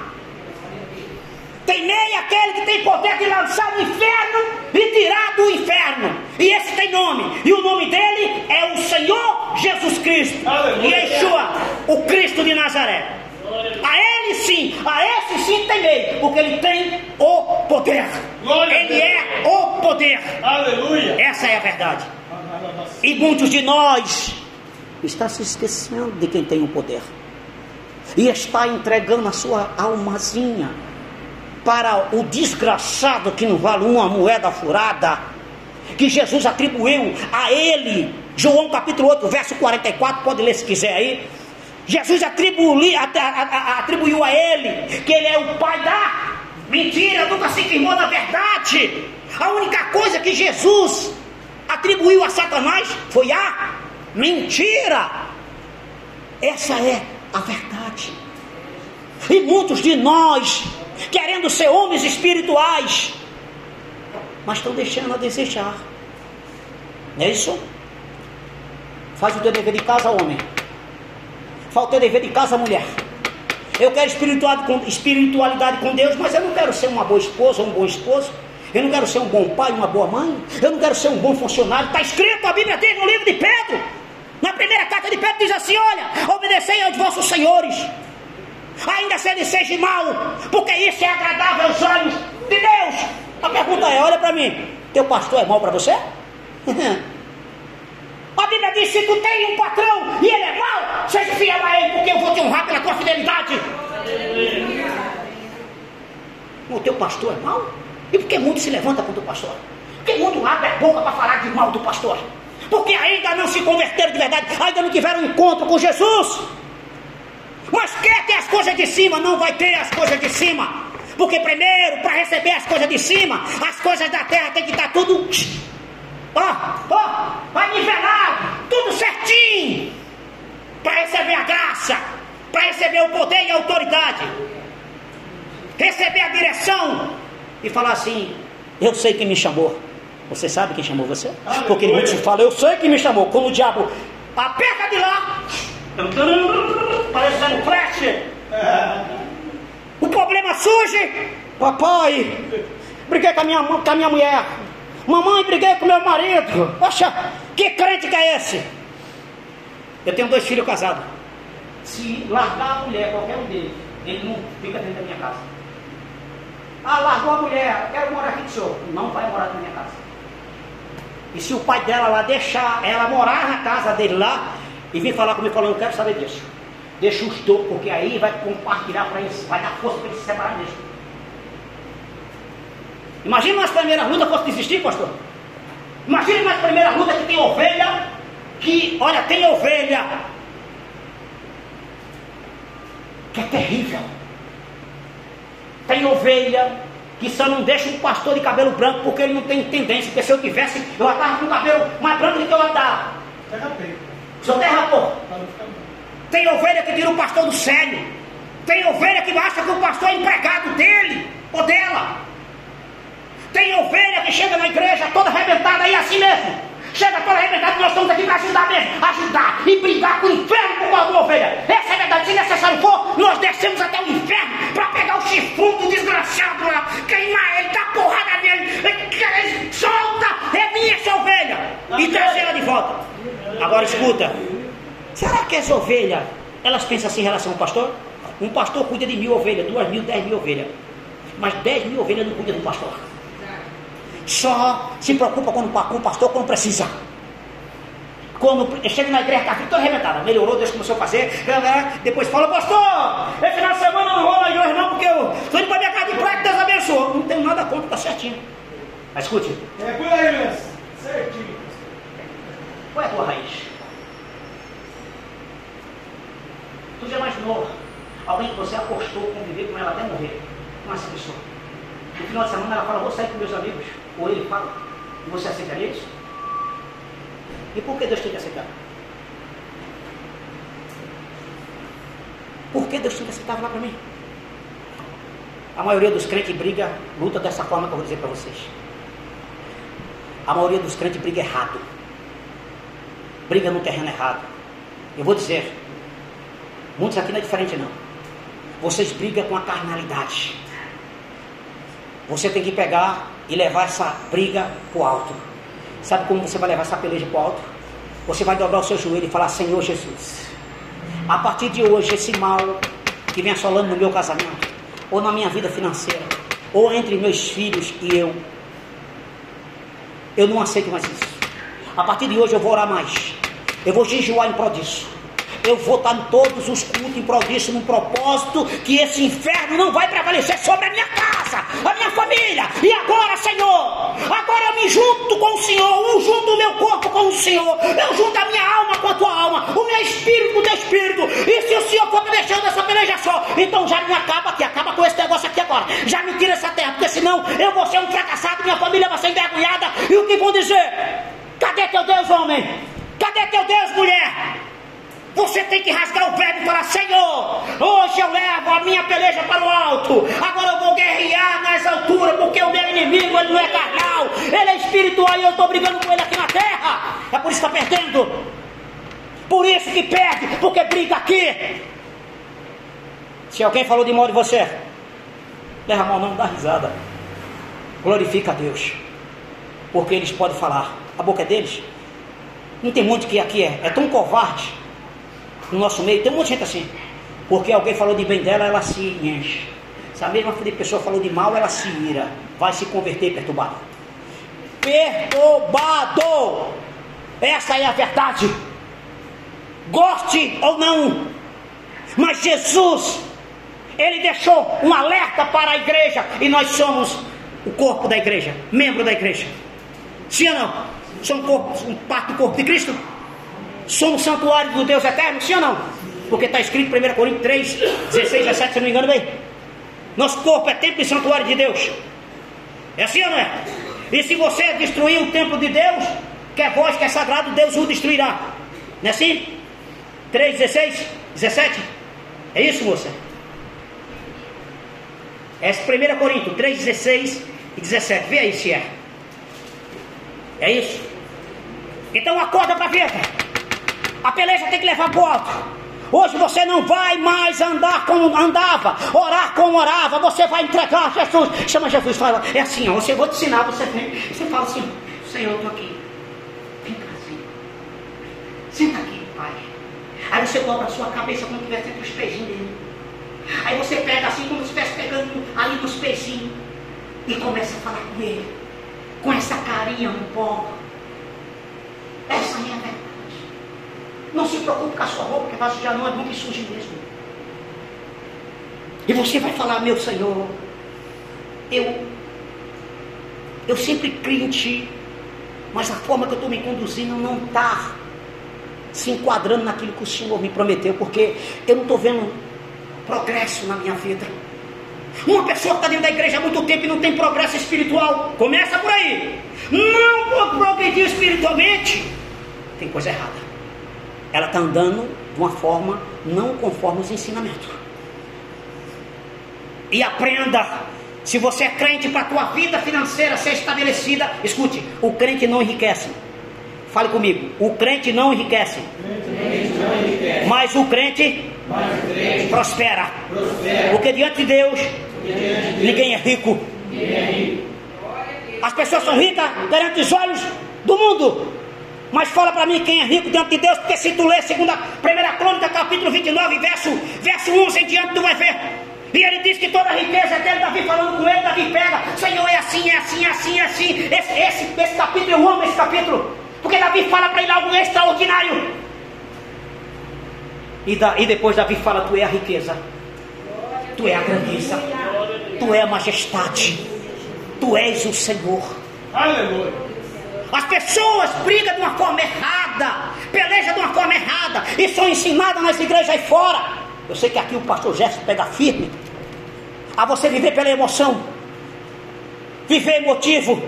Tem nem aquele que tem poder de lançar no inferno tirar do inferno. E esse tem nome. E o nome dele é o Senhor Jesus Cristo. Aleluia. Yeshua, o Cristo de Nazaré. A ele sim, a esse sim temei, porque ele tem o poder. ele é o poder. Aleluia. Essa é a verdade. E muitos de nós está se esquecendo de quem tem o poder. E está entregando a sua almazinha para o desgraçado que não vale uma moeda furada, que Jesus atribuiu a ele. João capítulo 8, verso 44, pode ler se quiser aí. Jesus atribuiu, atribuiu a ele que ele é o pai da mentira, nunca se firmou na verdade. A única coisa que Jesus atribuiu a Satanás foi a mentira. Essa é a verdade. E muitos de nós, querendo ser homens espirituais, mas estão deixando a desejar. Não é isso? Faz o teu dever de casa, homem. Falta dever de casa, mulher. Eu quero espiritualidade com Deus, mas eu não quero ser uma boa esposa, um bom esposo. Eu não quero ser um bom pai, uma boa mãe. Eu não quero ser um bom funcionário. Está escrito, a Bíblia diz no livro de Pedro. Na primeira carta de Pedro diz assim: Olha, obedecei aos vossos senhores, ainda se eles sejam mal, porque isso é agradável aos olhos de Deus. A pergunta é: olha para mim, teu pastor é mal para você? A Bíblia diz: se tu tem um patrão e ele é mau, seja fiel a ele, porque eu vou te honrar pela tua fidelidade. O teu pastor é mau? E por que muito se levanta contra o pastor? Porque muito abre a boca para falar de mal do pastor? Porque ainda não se converteram de verdade, ainda não tiveram encontro com Jesus. Mas quer ter as coisas de cima, não vai ter as coisas de cima. Porque primeiro, para receber as coisas de cima, as coisas da terra tem que estar tudo ó, ó, vai nivelar, tudo certinho, para receber a graça, para receber o poder e a autoridade, receber a direção e falar assim: Eu sei quem me chamou. Você sabe quem chamou você? Porque muitos falam: Eu sei quem me chamou. Quando o diabo aperta de lá, parecendo flash. O problema surge, papai. Briguei com a minha, com a minha mulher. Mamãe, briguei com meu marido. Poxa, que crente que é esse? Eu tenho dois filhos casados. Se largar a mulher, qualquer um deles, ele não fica dentro da minha casa. Ah, largou a mulher, quero morar aqui com o senhor. Não vai morar na minha casa. E se o pai dela lá deixar ela morar na casa dele lá e vir falar comigo, falando, eu quero saber disso. Deixa os dois, porque aí vai compartilhar para eles, vai dar força para eles se separar mesmo. Imagina nas primeiras lutas fosse desistir, pastor. Imagina nas primeiras lutas que tem ovelha, que, olha, tem ovelha, que é terrível. Tem ovelha que só não deixa um pastor de cabelo branco porque ele não tem tendência. Porque se eu tivesse, eu estava com o cabelo mais branco do que eu Terra, pô. Tem ovelha que tira o pastor do sério. Tem ovelha que acha que o pastor é empregado dele ou dela. Tem ovelha que chega na igreja toda arrebentada e assim mesmo. Chega toda arrebentada que nós estamos aqui para ajudar mesmo. Ajudar e brigar com o inferno por causa da ovelha. Essa é a verdade. Se necessário for, nós descemos até o inferno para pegar o chifrudo desgraçado lá. Queimar ele, dar porrada nele. Solta, é minha essa ovelha. E traz ela de volta. Agora escuta. Será que as ovelhas, elas pensam assim em relação ao pastor? Um pastor cuida de mil ovelhas, duas mil, dez mil ovelhas. Mas dez mil ovelhas não cuida do pastor. Só se preocupa com o pastor quando precisa. Quando chega na igreja, está toda arrebentada. Melhorou, Deus começou a fazer. Depois fala, pastor, esse final de semana não vou na igreja não, porque eu estou indo para minha casa de praia, Deus abençoou. Não tenho nada contra, está certinho. Mas escute. É por aí. Certinho. Qual é a tua raiz? Tu já imaginou alguém que você apostou conviver com ela até morrer? Com essa pessoa. No final de semana ela fala, vou sair com meus amigos. Ou ele fala, e você aceitaria isso? E por que Deus tem que aceitar? Por que Deus tem que aceitar lá para mim? A maioria dos crentes briga, luta dessa forma que eu vou dizer para vocês. A maioria dos crentes briga errado. Briga no terreno errado. Eu vou dizer, muitos aqui não é diferente não. Vocês brigam com a carnalidade. Você tem que pegar e levar essa briga para o alto. Sabe como você vai levar essa peleja para o alto? Você vai dobrar o seu joelho e falar: Senhor Jesus, a partir de hoje, esse mal que vem assolando no meu casamento, ou na minha vida financeira, ou entre meus filhos e eu, eu não aceito mais isso. A partir de hoje eu vou orar mais. Eu vou jejuar em prol disso. Eu vou estar em todos os cultos em prol disso, num propósito que esse inferno não vai prevalecer sobre a minha casa, a minha família. E agora, Senhor, agora eu me junto com o Senhor, eu junto o meu corpo com o Senhor, eu junto a minha alma com a tua alma, o meu espírito com o teu espírito. E se o Senhor for me deixando essa peleja só, então já me acaba aqui, acaba com esse negócio aqui agora. Já me tira essa terra, porque senão eu vou ser um fracassado, minha família vai ser envergonhada. E o que vão dizer? Cadê teu Deus, homem? Cadê teu Deus, mulher? Você tem que rasgar o verbo e falar: Senhor, hoje eu levo a minha peleja para o alto. Agora eu vou guerrear nas alturas, porque o meu inimigo ele não é carnal, ele é espiritual e eu estou brigando com ele aqui na terra. É por isso que está perdendo. Por isso que perde, porque briga aqui. Se alguém falou de mal de você, leva a mão, não dá risada. Glorifica a Deus. Porque eles podem falar, a boca é deles. Não tem muito que aqui é, é tão covarde no nosso meio, tem um monte de gente assim. Porque alguém falou de bem dela, ela se enche. Se a mesma pessoa falou de mal, ela se ira. Vai se converter perturbado. Perturbado! Essa é a verdade. Goste ou não. Mas Jesus, Ele deixou um alerta para a igreja. E nós somos o corpo da igreja, membro da igreja. Sim ou não? Somos um, um parte do corpo de Cristo? Somos santuário do Deus eterno, sim ou não? Porque está escrito em 1 Coríntios 3, 16, 17, se não me engano bem. Nosso corpo é templo e santuário de Deus. É assim ou não é? E se você destruir o templo de Deus, que é vós, que é sagrado, Deus o destruirá. Não é assim? 3, 16, 17? É isso, moça? É 1 Coríntios 3, 16 e 17. Vê aí se é. É isso? Então acorda para a vida. A peleja tem que levar para o alto. Hoje você não vai mais andar como andava, orar como orava, você vai entregar Jesus. Chama Jesus, fala, é assim, ó, você vou te ensinar, você vem, você fala assim, Senhor, eu estou aqui. Vem cá. Senta aqui, Pai. Aí você dobra a sua cabeça como se estivesse entre os pezinhos dele. Aí você pega assim, como se estivesse pegando ali nos pezinhos. E começa a falar com ele. Com essa carinha no ponto. Essa é a verdade. Não se preocupe com a sua roupa, que vai sujar não, é que suje mesmo. E você vai falar, meu Senhor, eu, eu sempre crio em Ti, mas a forma que eu estou me conduzindo não está se enquadrando naquilo que o Senhor me prometeu, porque eu não estou vendo progresso na minha vida. Uma pessoa que está dentro da igreja há muito tempo e não tem progresso espiritual, começa por aí. Não progredir espiritualmente, tem coisa errada ela está andando de uma forma não conforme os ensinamentos. E aprenda, se você é crente para a tua vida financeira ser estabelecida, escute, o crente não enriquece. Fale comigo, o crente não enriquece. Mas o crente, prospera. Porque diante de Deus, ninguém é rico. As pessoas são ricas perante os olhos do mundo. Mas fala para mim quem é rico diante de Deus, porque se tu ler segunda, primeira crônica, capítulo 29, verso, verso 11 em diante, tu vai ver. E ele diz que toda a riqueza é dele, Davi falando com ele, Davi pega, Senhor, é assim, é assim, é assim, é assim. Esse, esse, esse capítulo, eu amo esse capítulo. Porque Davi fala para ele algo extraordinário. E, da, e depois Davi fala, tu é a riqueza. Tu é a grandeza. Tu é a majestade. Tu és o Senhor. Aleluia. As pessoas brigam de uma forma errada, pelejam de uma forma errada e são ensinadas nas igrejas aí fora. Eu sei que aqui o pastor Gerson pega firme a você viver pela emoção, viver emotivo.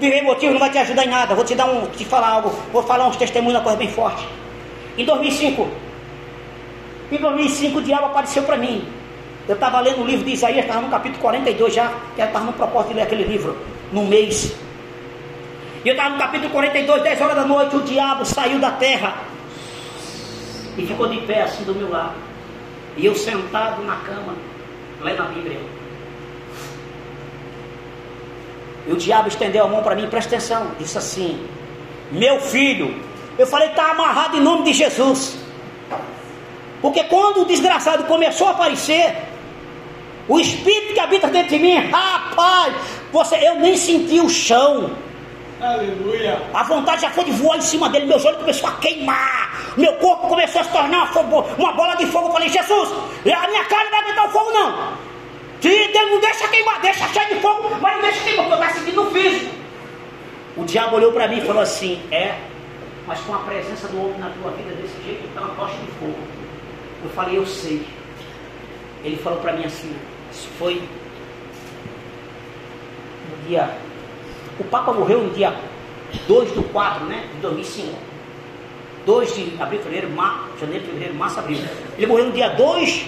Viver emotivo não vai te ajudar em nada. Vou te dar um, te falar algo, vou falar uns testemunhos, uma coisa bem forte. Em 2005, em 2005 o diabo apareceu para mim. Eu estava lendo o livro de Isaías, estava no capítulo 42 já, que eu estava no propósito de ler aquele livro, no mês. E eu estava no capítulo 42, 10 horas da noite, o diabo saiu da terra e ficou de pé assim do meu lado. E eu sentado na cama, lendo a Bíblia. E o diabo estendeu a mão para mim, presta atenção, disse assim: Meu filho, eu falei, está amarrado em nome de Jesus. Porque quando o desgraçado começou a aparecer, o espírito que habita dentro de mim, rapaz, você, eu nem senti o chão. Aleluia. A vontade já foi de voar em cima dele, meus olhos começaram a queimar, meu corpo começou a se tornar uma, bola de fogo. Eu falei, Jesus, a minha carne não vai aguentar o fogo, não. Deus não deixa queimar, deixa cheio de fogo, mas não deixa queimar, porque eu estou sentindo no físico. O diabo olhou para mim e falou assim: É, mas com a presença do homem na tua vida desse jeito, está uma tocha de fogo. Eu falei, eu sei. Ele falou para mim assim, isso foi no dia. O Papa morreu no dia 2 do 4, né? De 2005. 2 de abril, fevereiro, março, janeiro, fevereiro, março, abril. Ele morreu no dia 2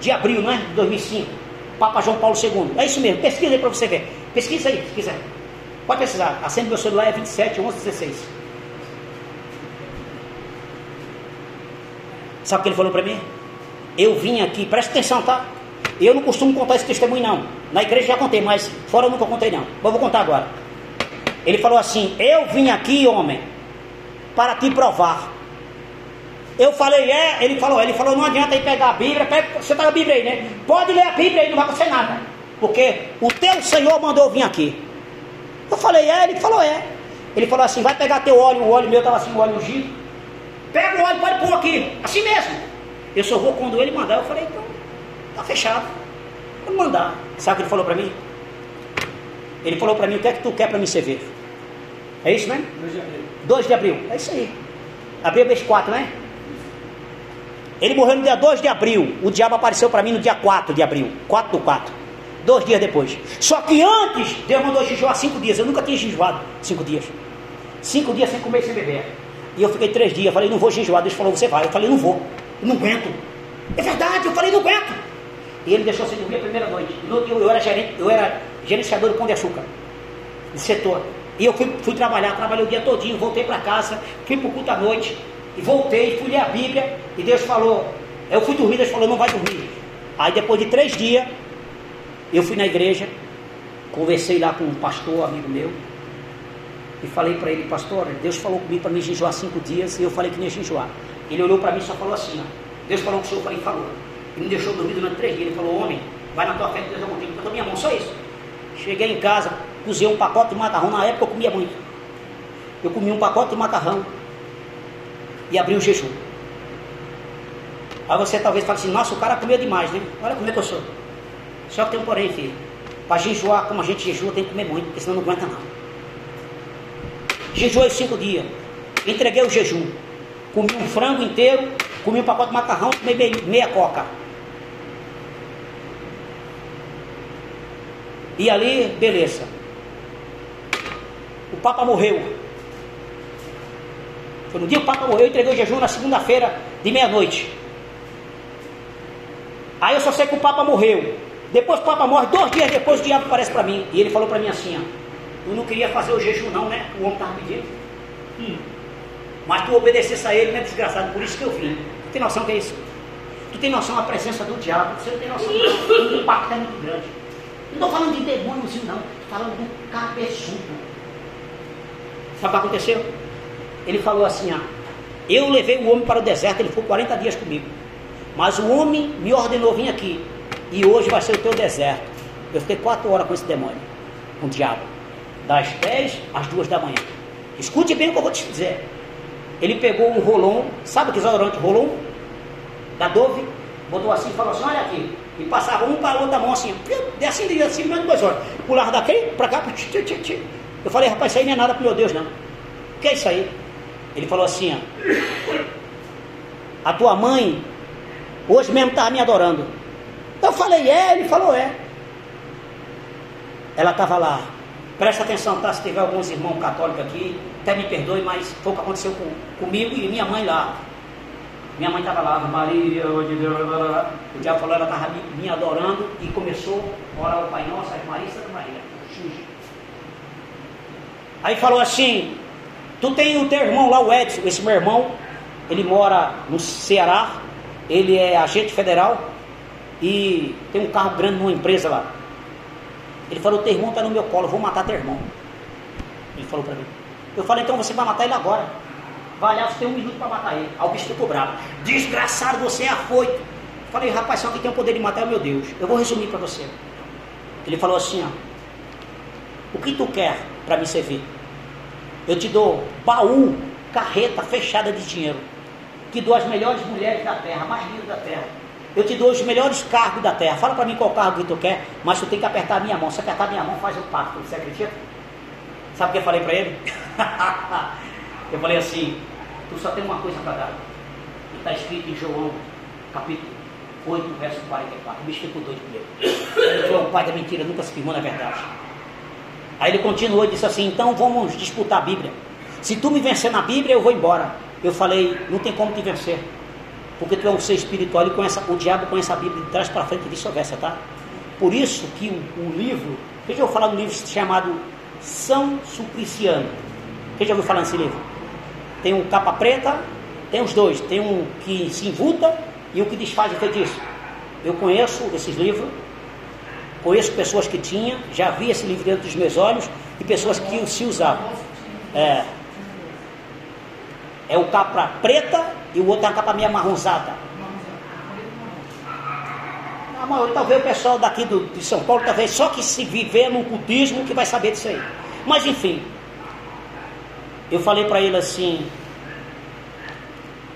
de abril, né? De 2005. Papa João Paulo II. É isso mesmo, pesquisa aí para você ver. Pesquisa aí, se quiser. Pode pesquisar. A senha do meu celular é 27 11 16. Sabe o que ele falou para mim? Eu vim aqui, presta atenção, tá? Eu não costumo contar esse testemunho, não. Na igreja já contei, mas fora eu nunca contei, não. Mas vou contar agora. Ele falou assim: Eu vim aqui, homem, para te provar. Eu falei, é, ele falou, ele falou, não adianta aí pegar a Bíblia, pega, você tá a Bíblia aí, né? Pode ler a Bíblia aí, não vai acontecer nada. Porque o teu Senhor mandou eu vir aqui. Eu falei, é, ele falou, é. Ele falou assim, vai pegar teu óleo, o óleo meu estava assim, o óleo ungido. Pega o óleo, pode pôr aqui, assim mesmo. Eu só vou quando ele mandar. Eu falei, então, tá fechado. Vou mandar. Sabe o que ele falou para mim? Ele falou para mim, o que é que tu quer para me servir? É isso, né? 2 de abril. 2 de abril. É isso aí. Abril mês 4, né? Ele morreu no dia 2 de abril. O diabo apareceu para mim no dia 4 de abril. 4 do 4. Dois dias depois. Só que antes, Deus mandou jejuar cinco dias. Eu nunca tinha jejuado cinco dias. Cinco dias sem comer e sem beber. E eu fiquei três dias. Falei, não vou jejuar. Deus falou, você vai. Eu falei, não vou. Eu não aguento. É verdade. Eu falei, não aguento. E ele deixou sem dormir a primeira noite. Dia eu era, gerente, eu era gerenciador do Pão de Açúcar. Do setor. E eu fui, fui trabalhar. Trabalhei o dia todinho. Voltei para casa. Fui para o culto à noite. E voltei. Fui ler a Bíblia. E Deus falou. Eu fui dormir. Deus falou, não vai dormir. Aí depois de três dias. Eu fui na igreja, conversei lá com um pastor, amigo meu, e falei para ele, pastor, Deus falou comigo para me jejuar cinco dias, e eu falei que não ia jejuar. Ele olhou para mim e só falou assim, ó, Deus falou com o senhor, eu falei, falou. Ele me deixou dormir durante três dias, ele falou, homem, vai na tua fé Deus é contigo, botou minha mão, só isso. Cheguei em casa, cozinhei um pacote de macarrão, na época eu comia muito. Eu comi um pacote de macarrão e abri o jejum. Aí você talvez fale assim, nossa, o cara comeu demais, né? Olha como é que eu sou. Só que tem um porém, filho. Para jejuar, como a gente jejua, tem que comer muito, porque senão não aguenta não. Jejuei cinco dias. Entreguei o jejum. Comi um frango inteiro, comi um pacote de macarrão, comi meia coca. E ali, beleza. O Papa morreu. Foi no dia que o Papa morreu, eu entreguei o jejum na segunda-feira de meia-noite. Aí eu só sei que o Papa morreu. Depois o Papa morre, dois dias depois o diabo aparece para mim. E ele falou para mim assim, ó, eu não queria fazer o jejum não, né? O homem estava pedindo. Hum. Mas tu obedecesse a ele, né, desgraçado? Por isso que eu vim. Tu tem noção que é isso? Tu tem noção da presença do diabo? Você não tem noção do impacto é muito grande. Não estou falando de demôniozinho não, estou falando do cabeçudo. Sabe o que aconteceu? Ele falou assim: ó, Eu levei o homem para o deserto, ele ficou 40 dias comigo. Mas o homem me ordenou vir aqui. E hoje vai ser o teu deserto. Eu fiquei quatro horas com esse demônio, com o diabo. Das 10 às 2 da manhã. Escute bem o que eu vou te dizer. Ele pegou um rolão, sabe que desodorante rolão? Da Dove, botou assim e falou assim: Olha aqui. E passava um para o outro da mão assim, descendo assim, assim, menos duas horas. Pulava daquele para cá, tch, tch, tch. eu falei, rapaz, isso aí não é nada pro meu Deus, não. O que é isso aí? Ele falou assim: ó, A tua mãe hoje mesmo estava me adorando. Eu falei, é, ele falou, é. Ela estava lá. Presta atenção, tá? Se tiver alguns irmãos católicos aqui, até me perdoe, mas foi o que aconteceu com, comigo e minha mãe lá. Minha mãe estava lá, Maria, de Deus, o diabo falou, ela estava me, me, adorando e começou a orar o Pai Nosso, Maria Santa Maria. Aí falou assim, tu tem o teu irmão lá, o Edson, esse meu irmão, ele mora no Ceará, ele é agente federal e tem um carro grande numa empresa lá. Ele falou, teu irmão está no meu colo, vou matar teu irmão. Ele falou para mim. Eu falei, então você vai matar ele agora. Vai lá, você tem um minuto para matar ele. Aí o bicho ficou bravo. Desgraçado, você é afoito. Falei, rapaz, se alguém tem o poder de matar, é meu Deus. Eu vou resumir para você. Ele falou assim, ó. O que tu quer para me servir? Eu te dou baú, carreta fechada de dinheiro. Te dou as melhores mulheres da terra, mais lindas da terra. Eu te dou os melhores cargos da terra. Fala para mim qual cargo que tu quer, mas tu tem que apertar a minha mão. Se apertar a minha mão, faz o pacto. Você acredita? Sabe o que eu falei para ele? eu falei assim: tu só tem uma coisa para dar. Está escrito em João, capítulo 8, verso 44. O bicho ficou doido comigo. Ele falou: o pai da mentira nunca se firmou na verdade. Aí ele continuou e disse assim: então vamos disputar a Bíblia. Se tu me vencer na Bíblia, eu vou embora. Eu falei: não tem como te vencer. Porque tu é um ser espiritual e conhece, o diabo conhece a Bíblia de trás para frente e vice-versa, tá? Por isso que o, o livro, veja eu falar um livro chamado São Supliciano. Quem já ouviu falar nesse livro? Tem um capa preta, tem os dois. Tem um que se envuta e o que desfaz o feitiço. Eu conheço esses livros, conheço pessoas que tinham, já vi esse livro dentro dos meus olhos e pessoas que se usavam. É, é o capa preta e o outro é a capa meio marronzada. Não, talvez o pessoal daqui do, de São Paulo, talvez só que se viver no cultismo que vai saber disso aí. Mas enfim, eu falei para ele assim,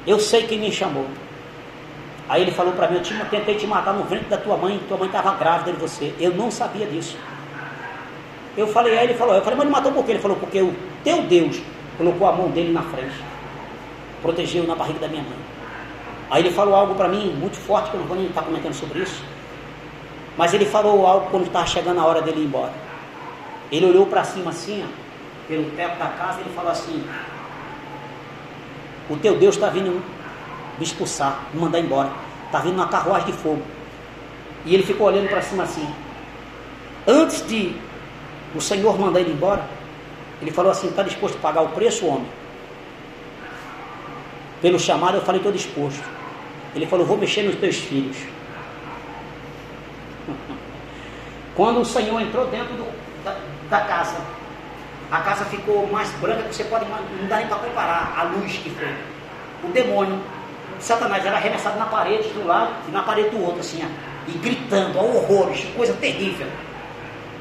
eu sei quem me chamou. Aí ele falou para mim, eu te, tentei te matar no ventre da tua mãe, tua mãe estava grávida de você. Eu não sabia disso. Eu falei, aí ele falou, eu falei, mas ele matou por quê? Ele falou, porque o teu Deus colocou a mão dele na frente protegeu na barriga da minha mãe. Aí ele falou algo para mim muito forte, que eu não vou nem estar comentando sobre isso. Mas ele falou algo quando estava chegando a hora dele ir embora. Ele olhou para cima assim, ó, pelo teto da casa, e ele falou assim: O teu Deus está vindo me expulsar, me mandar embora. Está vindo uma carruagem de fogo. E ele ficou olhando para cima assim. Antes de o Senhor mandar ele embora, ele falou assim: Está disposto a pagar o preço, homem? Pelo chamado eu falei, estou disposto. Ele falou, vou mexer nos teus filhos. Quando o Senhor entrou dentro do, da, da, casa, a casa ficou mais branca que você pode não dá nem para comparar a luz que foi. O demônio, Satanás era arremessado na parede de um lado e na parede do outro, assim, ó, e gritando, ó, horrores, coisa terrível.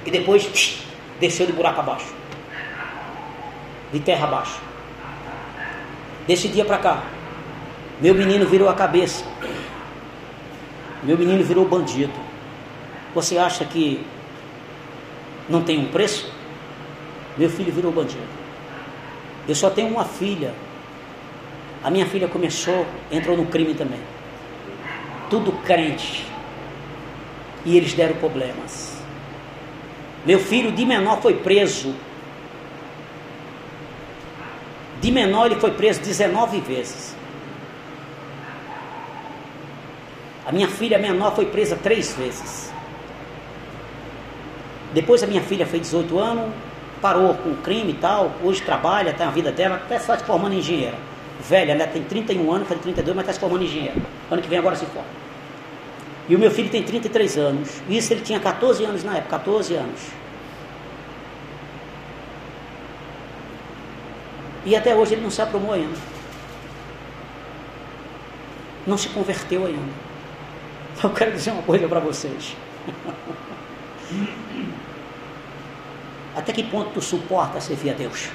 E depois desceu de buraco abaixo, de terra abaixo. Desse dia para cá, meu menino virou a cabeça. Meu menino virou bandido. Você acha que não tem um preço? Meu filho virou bandido. Eu só tenho uma filha. A minha filha começou, entrou no crime também. Tudo crente. E eles deram problemas. Meu filho de menor foi preso de menor, ele foi preso 19 vezes. A minha filha menor foi presa três vezes. Depois a minha filha fez 18 anos, parou com o crime e tal, hoje trabalha, tem a vida dela, até só se formando engenheira. Velha, ela tem 31 anos, faz 32, mas está se formando em engenheira. Ano que vem agora se forma. E o meu filho tem 33 anos. Isso ele tinha 14 anos na época, 14 anos. E até hoje ele não se aprumou ainda. Não se converteu ainda. Eu quero dizer uma coisa para vocês. Até que ponto tu suporta servir a Deus?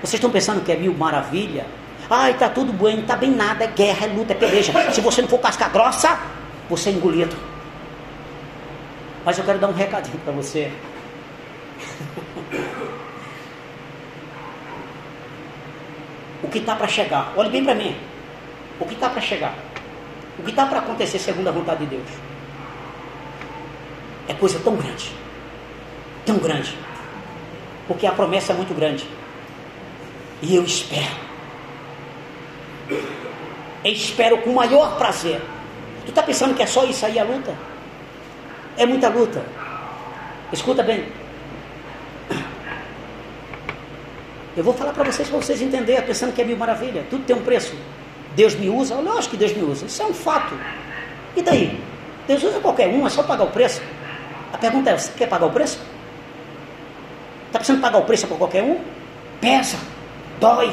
Vocês estão pensando que é mil maravilha? Ai, tá tudo bem, não tá bem nada, é guerra, é luta, é peleja. Se você não for casca grossa, você é engolido. Mas eu quero dar um recadinho para você. o que está para chegar, olhe bem para mim. O que está para chegar? O que está para acontecer segundo a vontade de Deus? É coisa tão grande. Tão grande. Porque a promessa é muito grande. E eu espero. Eu espero com o maior prazer. Tu está pensando que é só isso aí a luta? É muita luta. Escuta bem. Eu vou falar para vocês, para vocês entenderem, pensando que é mil maravilha. Tudo tem um preço. Deus me usa? Lógico que Deus me usa. Isso é um fato. E daí? Deus usa qualquer um, é só pagar o preço. A pergunta é: você quer pagar o preço? Está precisando pagar o preço para qualquer um? Pesa, dói.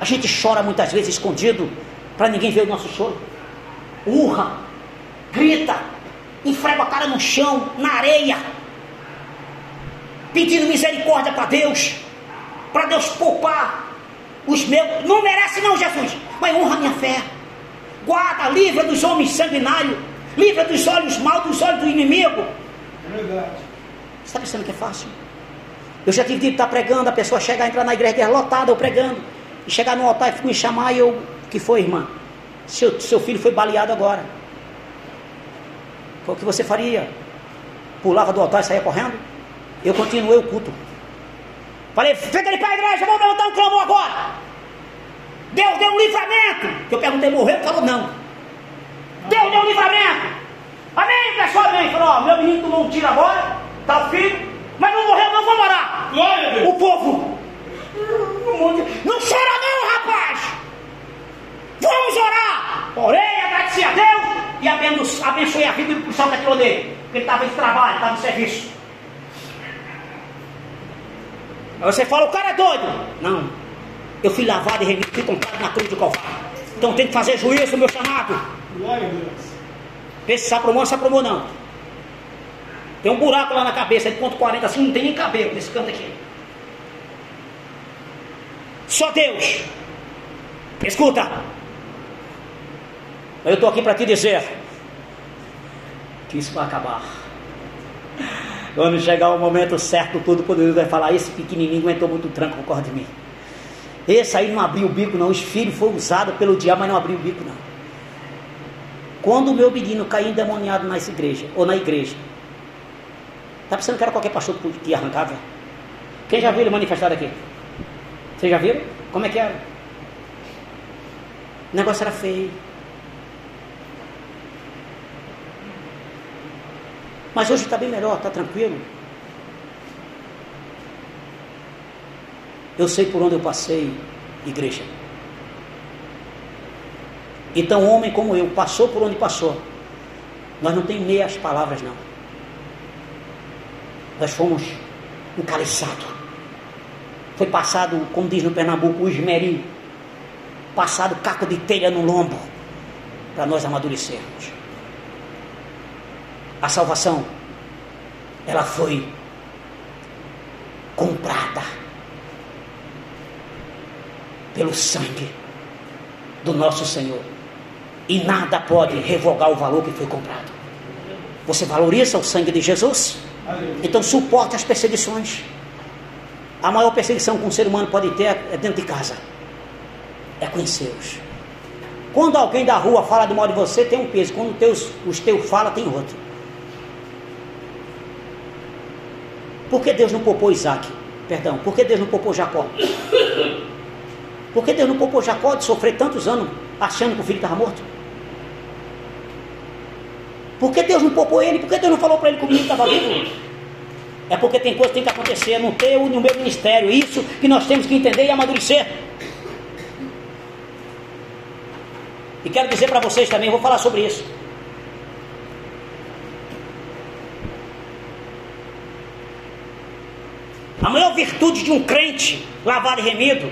A gente chora muitas vezes escondido para ninguém ver o nosso choro. Urra, grita, enfrega a cara no chão, na areia, pedindo misericórdia para Deus para Deus poupar os meus. Não merece, não, Jesus, mas honra a minha fé. Guarda, livra dos homens sanguinários, livra dos olhos maus, dos olhos do inimigo. É verdade. Você está pensando que é fácil? Eu já tive de estar pregando, a pessoa chegar, entrar na igreja, é lotada, eu pregando, e chegar no altar e me chamar e eu. que foi, irmã? Seu, seu filho foi baleado agora. O que você faria? Pulava do altar e saía correndo? Eu continuei o culto. Falei, fica ali para a igreja, vamos levantar um clamor agora. Deus deu um livramento. Que eu perguntei, morreu? Ele falou, não. Deus deu um livramento. Amém, pessoal, amém. Falou, ó, meu menino tomou um tiro agora, tá o filho, mas não morreu, não, vamos orar. Glória a Deus. O povo. Não chora não, rapaz. Vamos orar. Orei, agradeci a Deus e abençoei a vida do que atirou dele. Porque ele estava de trabalho, estava de serviço. Aí você fala, o cara é doido. Não. Eu fui lavado e remido, fui comprado na cruz do Calvário. Então tem que fazer juízo, meu chamado. Glória a Deus. Esse se aprumou, se aprumou não. Tem um buraco lá na cabeça, de ponto 40, assim, não tem nem cabelo nesse canto aqui. Só Deus. Escuta. Eu estou aqui para te dizer que isso vai acabar. Quando chegar o momento certo, todo poderoso vai falar: esse pequenininho aguentou muito tranco por causa de mim. Esse aí não abriu o bico, não. Os filhos foi usado pelo diabo, mas não abriu o bico, não. Quando o meu menino caiu endemoniado nessa igreja, ou na igreja, tá pensando que era qualquer pastor que arrancava? Quem já viu ele manifestar aqui? Vocês já viram? Como é que era? O negócio era feio. Mas hoje está bem melhor, está tranquilo. Eu sei por onde eu passei, igreja. Então, homem como eu, passou por onde passou. Nós não tem meias palavras, não. Nós fomos encaliçados. Foi passado, como diz no Pernambuco, o esmeril. Passado caco de telha no lombo. Para nós amadurecermos a salvação, ela foi comprada pelo sangue do nosso Senhor. E nada pode revogar o valor que foi comprado. Você valoriza o sangue de Jesus? Então suporte as perseguições. A maior perseguição que um ser humano pode ter é dentro de casa. É conhecê-los. Quando alguém da rua fala de mal de você, tem um peso. Quando teus, os teus fala, tem outro. Por que Deus não poupou Isaac? Perdão, por que Deus não poupou Jacó? Por que Deus não poupou Jacó de sofrer tantos anos achando que o filho estava morto? Por que Deus não poupou ele? Por que Deus não falou para ele que estava vivo? É porque tem coisa que tem que acontecer no teu e no meu ministério. Isso que nós temos que entender e amadurecer. E quero dizer para vocês também, vou falar sobre isso. virtude de um crente lavado e remido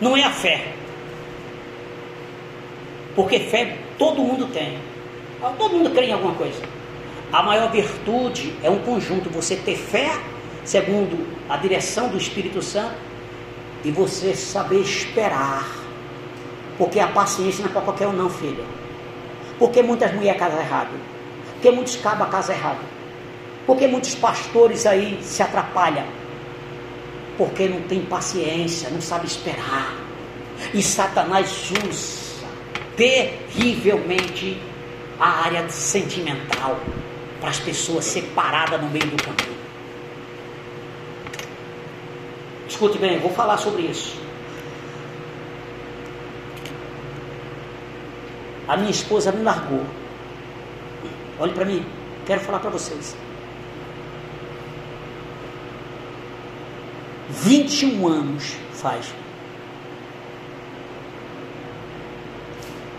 não é a fé. Porque fé todo mundo tem. Todo mundo crê em alguma coisa. A maior virtude é um conjunto. Você ter fé, segundo a direção do Espírito Santo, e você saber esperar. Porque a paciência não é para qualquer um, não, filho. Porque muitas mulheres casam errado. Porque muitos cabas casam errado. Porque muitos pastores aí se atrapalham. Porque não tem paciência, não sabe esperar. E Satanás usa terrivelmente a área sentimental para as pessoas separadas no meio do caminho. Escute bem, vou falar sobre isso. A minha esposa me largou. Olhe para mim, quero falar para vocês. 21 anos faz.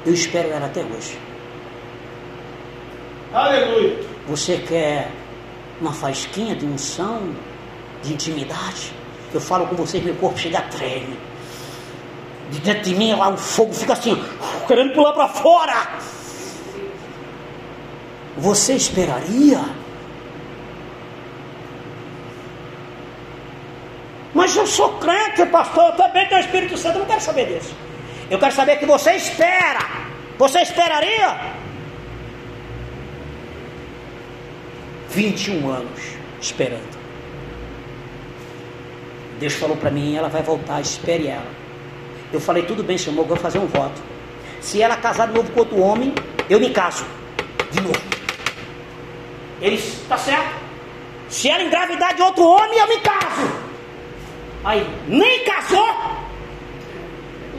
Eu espero ela até hoje. Aleluia. Você quer uma fasquinha de unção, de intimidade? Eu falo com vocês, meu corpo chega a treme. De dentro de mim lá o fogo fica assim, querendo pular para fora. Você esperaria? Mas eu sou crente, pastor, eu também tenho o Espírito Santo, eu não quero saber disso. Eu quero saber que você espera. Você esperaria? 21 anos esperando. Deus falou para mim, ela vai voltar, espere ela. Eu falei, tudo bem, senhor, vou fazer um voto. Se ela casar de novo com outro homem, eu me caso. De novo. Ele está certo. Se ela engravidar de outro homem, eu me caso. Aí, nem casou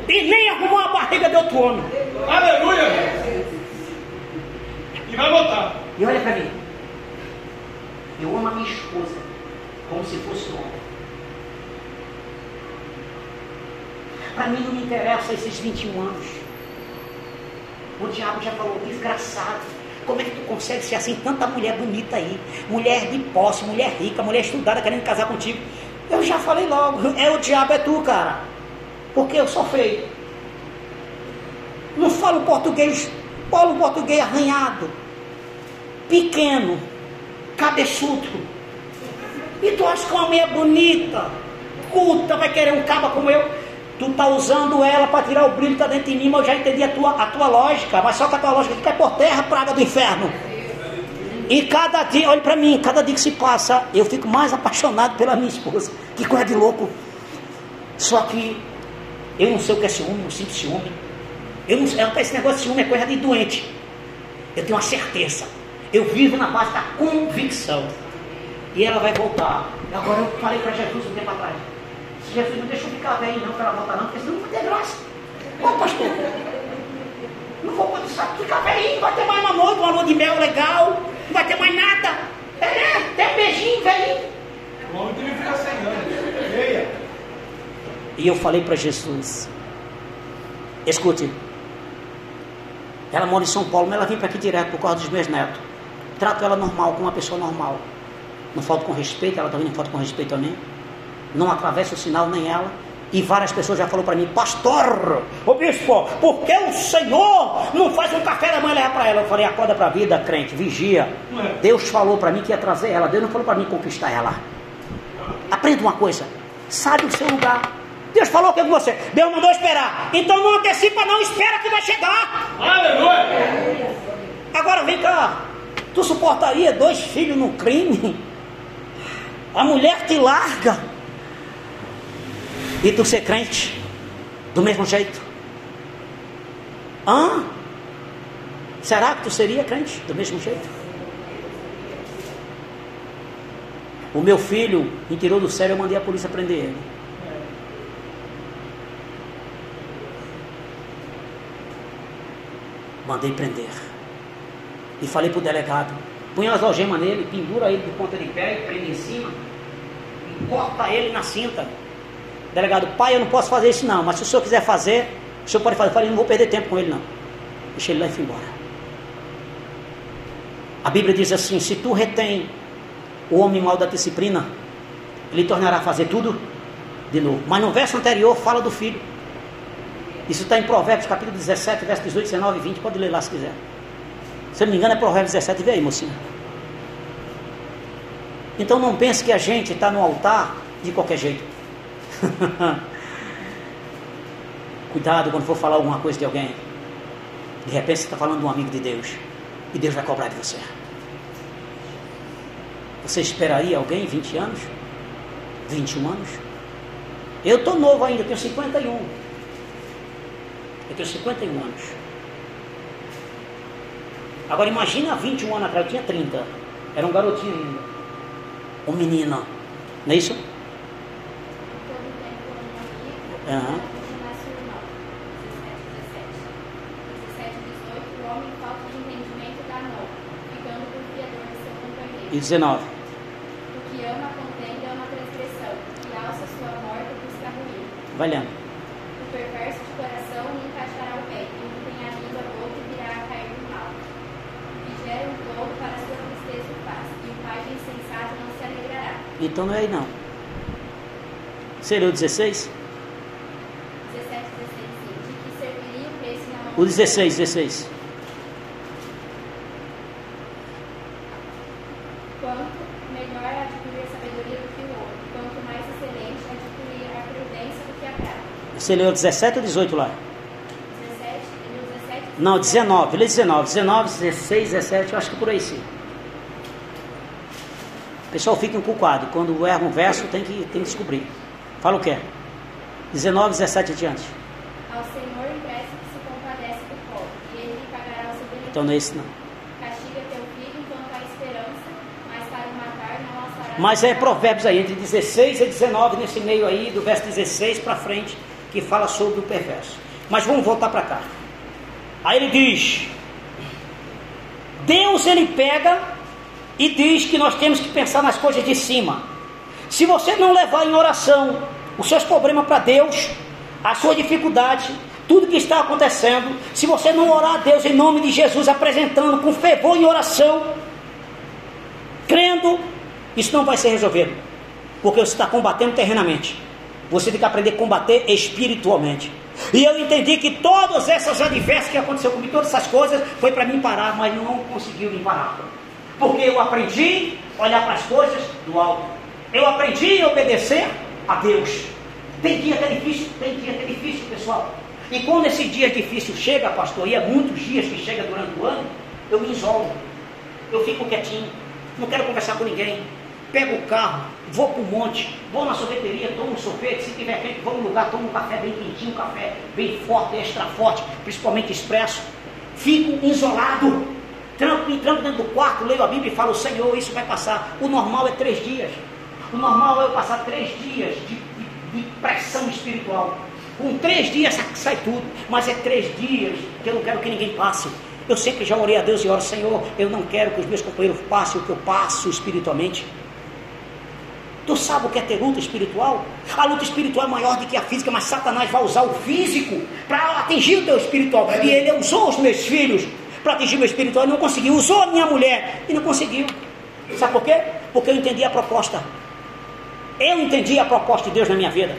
e nem arrumou a barriga de outro homem. Aleluia. E vai voltar. E olha para mim. Eu amo a minha esposa como se fosse um homem. Para mim não me interessa esses 21 anos. O diabo já falou, desgraçado. Como é que tu consegue ser assim? Tanta mulher bonita aí. Mulher de posse, mulher rica, mulher estudada querendo casar contigo. Eu já falei logo, é o diabo, é tu, cara. Porque eu sou feio. Não falo português, falo português arranhado, pequeno, cabeçudo. E tu acha que uma mulher bonita, culta, vai querer um caba como eu? Tu tá usando ela para tirar o brilho que tá dentro de mim, mas eu já entendi a tua, a tua lógica, mas só que a tua lógica cai por terra, praga do inferno. E cada dia, olha para mim, cada dia que se passa, eu fico mais apaixonado pela minha esposa. Que coisa de louco. Só que eu não sei o que é ciúme, não sinto ciúme. Eu não esse negócio de ciúme é coisa de doente. Eu tenho uma certeza. Eu vivo na base da convicção. E ela vai voltar. Agora eu falei para Jesus um tempo atrás. Jesus não deixa eu ficar velho não para ela voltar não, porque senão não vai ter graça. Ô pastor, não vou poder ficar velhinho, vai ter mais uma noite, uma lua de mel legal, não vai ter mais nada. É, tem um beijinho, velhinho. O homem tem que ficar sem anos. Meia. E eu falei para Jesus, escute, ela mora em São Paulo, mas ela vem para aqui direto por causa dos meus netos. Trato ela normal, como uma pessoa normal. Não falta com respeito, ela também não falta com respeito a mim. Não atravessa o sinal nem ela. E várias pessoas já falaram para mim, pastor, ô bispo, por que o Senhor não faz um café da manhã e leva para ela? Eu falei, acorda para a vida, crente, vigia. Deus falou para mim que ia trazer ela, Deus não falou para mim conquistar ela. Aprenda uma coisa, sabe o seu lugar. Deus falou que é com você, Deus mandou esperar. Então não antecipa, não, espera que vai chegar. Aleluia. Agora vem cá, tu suportaria dois filhos no crime? A mulher te larga e tu ser crente do mesmo jeito? Hã? Será que tu seria crente do mesmo jeito? O meu filho me tirou do sério, eu mandei a polícia prender ele. Mandei prender. E falei pro delegado, põe as algemas nele, pendura ele de ponta de pé prende em cima, e corta ele na cinta. Delegado, pai, eu não posso fazer isso não, mas se o senhor quiser fazer, o senhor pode fazer. Eu falei, não vou perder tempo com ele não. Deixa ele lá e fui embora. A Bíblia diz assim: se tu retém o homem mal da disciplina, Ele tornará a fazer tudo de novo. Mas no verso anterior fala do filho. Isso está em Provérbios capítulo 17, verso 18, 19 e 20. Pode ler lá se quiser. Se não me engano é Provérbios 17. Vê aí, mocinho. Então não pense que a gente está no altar de qualquer jeito. Cuidado quando for falar alguma coisa de alguém. De repente você está falando de um amigo de Deus. E Deus vai cobrar de você. Você esperaria alguém 20 anos? 21 anos? Eu estou novo ainda, tenho 51. Eu tenho 51 anos. Agora imagina 21 anos atrás, eu tinha 30. Era um garotinho ainda. Um menino. Não é isso? Todo tempo um amigo, Aham. chamar seu irmão. 17, 17. 17, 18. O homem falta de entendimento dá não, ficando por fiador de seu companheiro. E 19. O que ama contenda é uma transgressão, e alça sua morte busca ruim. Vai lendo. O perverso de coração nunca achará o bem, e o que tem a língua boca virá a cair no mal. O que gera um tolo para sua tristeza o faz, e o pai do insensato não se alegrará. Então não é aí não. Seria o 16? 17, 16, sim. De que serviria o preço na mão O 16, 16. Quanto melhor adquirir a sabedoria do que o ouro, quanto mais excelente adquirir a prudência do que a prata. Você leu 17 ou 18 lá? 17, ele usa 17. Não, 19. Lê 19. 19, 16, 17, eu acho que por aí sim. Pessoal fica encucado. Quando erra um verso, tem que, tem que descobrir. Fala o que é. 19, 17 adiante. Ao Senhor empresta que se compadece do pobre, e ele pagará o seu benefício. Então não é esse não. Castiga teu filho enquanto há esperança, mas para o matar não alçará. Mas é Provérbios aí, entre 16 e 19, nesse meio aí, do verso 16 para frente, que fala sobre o perverso. Mas vamos voltar para cá. Aí ele diz: Deus ele pega e diz que nós temos que pensar nas coisas de cima. Se você não levar em oração os seus problemas para Deus, a sua dificuldade, tudo que está acontecendo, se você não orar a Deus em nome de Jesus, apresentando com fervor em oração, crendo, isso não vai ser resolvido. Porque você está combatendo terrenamente. Você tem que aprender a combater espiritualmente. E eu entendi que todas essas adversidades que aconteceu comigo, todas essas coisas, foi para mim parar, mas não conseguiu me parar. Porque eu aprendi a olhar para as coisas do alto. Eu aprendi a obedecer a Deus. Tem dia que é difícil, tem dia que é difícil, pessoal. E quando esse dia difícil chega, pastor, e é muitos dias que chega durante o ano, eu me isolo. Eu fico quietinho, não quero conversar com ninguém. Pego o carro, vou para o monte, vou na sorveteria, tomo um sorvete, se tiver quente, vou no lugar, tomo um café bem quentinho, um café bem forte, extra forte, principalmente expresso. Fico isolado, tranco, tranco dentro do quarto, leio a Bíblia e falo, Senhor, isso vai passar. O normal é três dias. O normal é eu passar três dias de, de, de pressão espiritual. Com três dias sai tudo, mas é três dias que eu não quero que ninguém passe. Eu sempre já orei a Deus e oro, Senhor, eu não quero que os meus companheiros passem o que eu passo espiritualmente. Tu sabe o que é ter luta espiritual? A luta espiritual é maior do que a física, mas Satanás vai usar o físico para atingir o teu espiritual. E ele usou os meus filhos o meu espiritual e não conseguiu. Usou a minha mulher e não conseguiu. Sabe por quê? Porque eu entendi a proposta. Eu entendi a proposta de Deus na minha vida.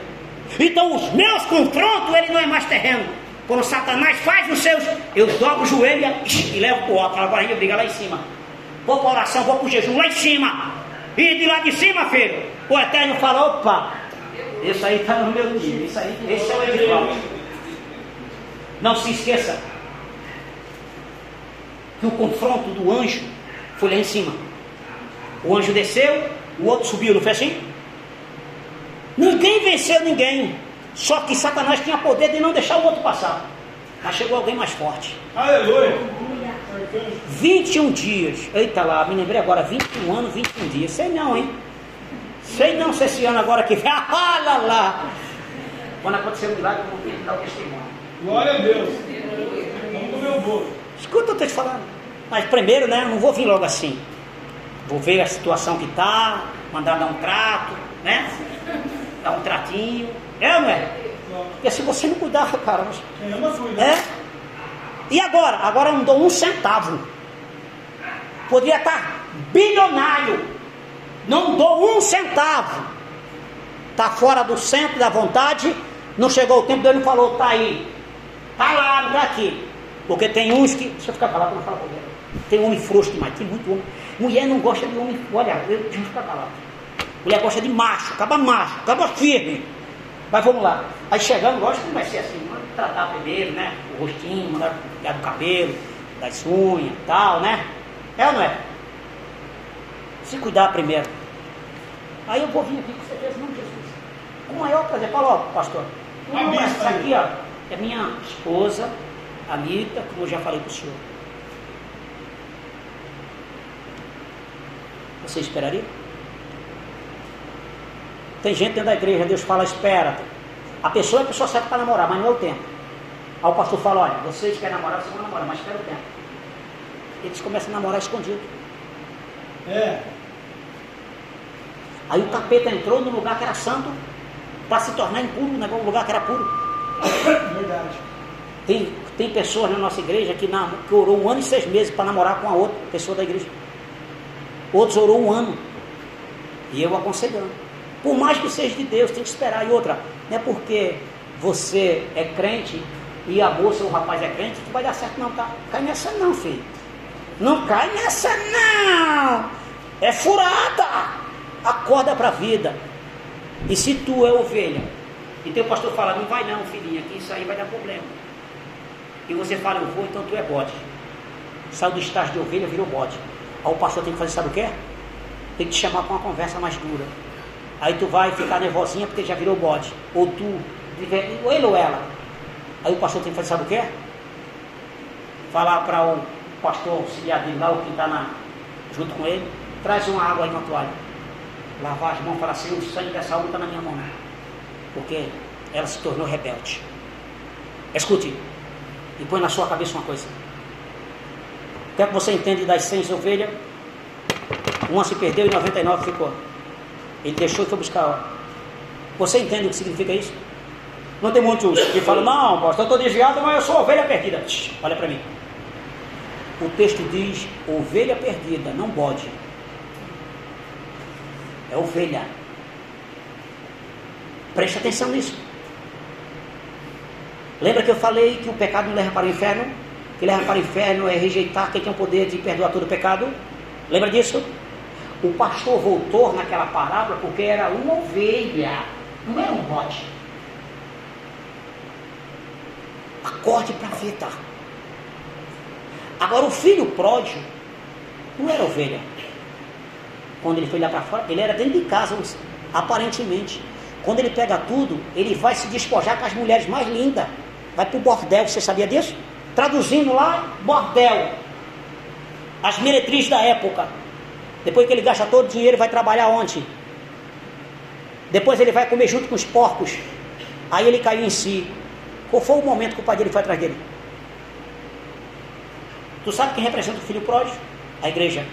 Então os meus confrontos, ele não é mais terreno. Quando Satanás faz os seus, eu dobro o joelho e levo para o alto. Agora a briga lá em cima. Vou para oração, vou para o jejum lá em cima. E de lá de cima, filho, o Eterno fala, opa, isso aí está no meu nível, isso aí, esse é o Edivaldo. Não se esqueça que o confronto do anjo foi lá em cima. O anjo desceu, o outro subiu, não foi assim? Ninguém venceu ninguém. Só que Satanás tinha poder de não deixar o outro passar. Mas chegou alguém mais forte. Aleluia. 21 dias. Eita lá, me lembrei agora, 21 anos, 21 dias. Sei não, hein? Sei não se esse ano agora que vem. Ah, lá, lá. Quando acontecer um milagre, eu vou dar o testemunho. Glória a Deus. Vamos comer o bolo. Escuta o que eu estou te falando. Mas primeiro, né? Não vou vir logo assim. Vou ver a situação que tá, mandar dar um trato, né? Dar um tratinho. É ou não é? Porque se você não cuidar, cara, você... Cuida. É? E agora? Agora eu não dou um centavo. Poderia estar bilionário. Não dou um centavo. está fora do centro da vontade, não chegou o tempo dele, não falou, está aí, está lá, não está aqui. Porque tem uns que. Deixa eu ficar calado, não fala com ele. Tem homem frouxo demais, tem muito homem. Mulher não gosta de homem. Olha, eu deixa eu ficar calado. Mulher gosta de macho, acaba macho, acaba firme. Mas vamos lá. Aí chegando, lógico que não vai ser assim, vamos tratar primeiro, né? O rostinho, mandar cuidar do cabelo, das unhas e tal, né? É ou não é? Se cuidar primeiro. Aí eu vou vir aqui com certeza, não, Jesus. Com o maior prazer. Fala, ó, pastor. Não, essa aqui, ó, é minha esposa, Anitta, como eu já falei para o senhor. Você esperaria? Tem gente dentro da igreja, Deus fala, espera. A pessoa é a pessoa certa para namorar, mas não é o tempo. Aí o pastor fala, olha, vocês querem namorar, vocês vão namorar, mas espera o tempo. Eles começam a namorar escondido. É. Aí o capeta entrou no lugar que era santo para se tornar impuro, no lugar que era puro. Verdade. Tem, tem pessoas na nossa igreja que, na, que orou um ano e seis meses para namorar com a outra pessoa da igreja. Outros orou um ano. E eu aconselhando. Por mais que seja de Deus, tem que esperar. E outra, não é porque você é crente e a moça ou o rapaz é crente que vai dar certo, não. Tá? Cai nessa não, filho. Não cai nessa não. É furada. Acorda para a vida. E se tu é ovelha, e teu pastor fala, não vai não, filhinha, que isso aí vai dar problema. E você fala, eu vou, então tu é bode. Saiu do estágio de ovelha, virou bode. Aí o pastor tem que fazer, sabe o que? Tem que te chamar para uma conversa mais dura. Aí tu vai ficar nervosinha porque já virou bode. Ou tu, ele ou ela. Aí o pastor tem que fazer, sabe o que? Falar para o pastor auxiliar lá, o que está junto com ele, traz uma água aí na toalha. Lavar as mãos e falar assim, o sangue dessa alma está na minha mão. Porque ela se tornou rebelde. Escute, e põe na sua cabeça uma coisa. O que é que você entende das 100 ovelhas? Uma se perdeu e 99 ficou. Ele deixou e foi buscar. Você entende o que significa isso? Não tem muitos que falam, não, pastor, eu estou desviado, mas eu sou ovelha perdida. olha para mim. O texto diz ovelha perdida, não bode. É ovelha. Preste atenção nisso. Lembra que eu falei que o pecado não leva para o inferno? Que leva para o inferno é rejeitar quem tem o poder de perdoar todo o pecado? Lembra disso? O pastor voltou naquela parábola porque era uma ovelha, não era um bote. Acorde para vida. Agora o filho pródigo não era ovelha. Quando ele foi lá para fora, ele era dentro de casa, aparentemente. Quando ele pega tudo, ele vai se despojar com as mulheres mais lindas. Vai para o bordel, você sabia disso? Traduzindo lá, bordel. As meretrizes da época. Depois que ele gasta todo o dinheiro, vai trabalhar onde? Depois ele vai comer junto com os porcos. Aí ele caiu em si. Qual foi o momento que o pai dele foi atrás dele? Tu sabe quem representa o filho pródigo? A igreja.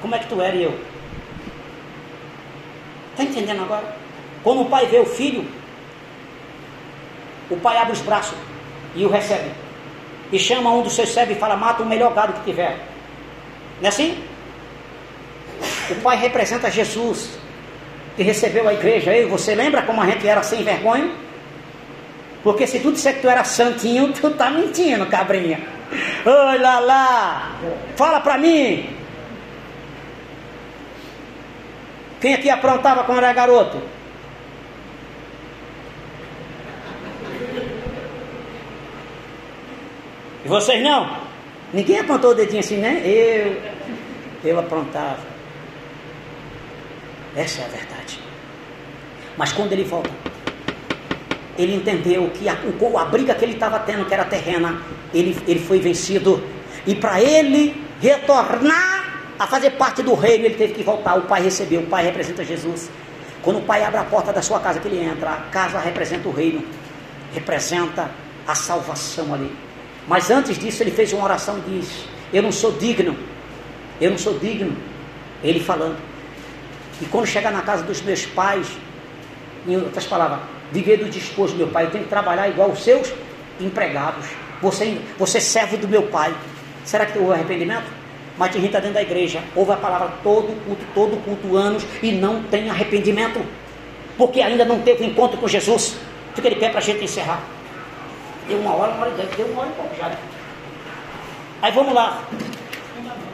Como é que tu era e eu? Está entendendo agora? Quando o pai vê o filho, o pai abre os braços e o recebe. E chama um dos seus servos e fala: mata o melhor gado que tiver. Não é assim? O pai representa Jesus, que recebeu a igreja. E você lembra como a gente era sem vergonha? Porque se tu disser que tu era santinho, tu tá mentindo, cabrinha. Olha lá, fala para mim. Quem aqui aprontava quando era garoto? E vocês não? Ninguém apontou o dedinho assim, né? Eu, eu aprontava. Essa é a verdade. Mas quando ele volta, ele entendeu que a, a briga que ele estava tendo, que era terrena, ele, ele foi vencido. E para ele retornar a fazer parte do reino, ele teve que voltar. O pai recebeu, o pai representa Jesus. Quando o pai abre a porta da sua casa que ele entra, a casa representa o reino, representa a salvação ali. Mas antes disso, ele fez uma oração e disse: Eu não sou digno, eu não sou digno. Ele falando. E quando chegar na casa dos meus pais, em outras palavras, viver do disposto meu pai, eu tenho que trabalhar igual os seus empregados. Você, você serve do meu pai. Será que houve arrependimento? Mas tem gente está dentro da igreja, ouve a palavra todo culto, todo culto, anos, e não tem arrependimento. porque ainda não teve encontro com Jesus. Fica de pé para a gente encerrar. Deu uma hora, uma hora e dez, deu uma hora e pouco já. Aí vamos lá.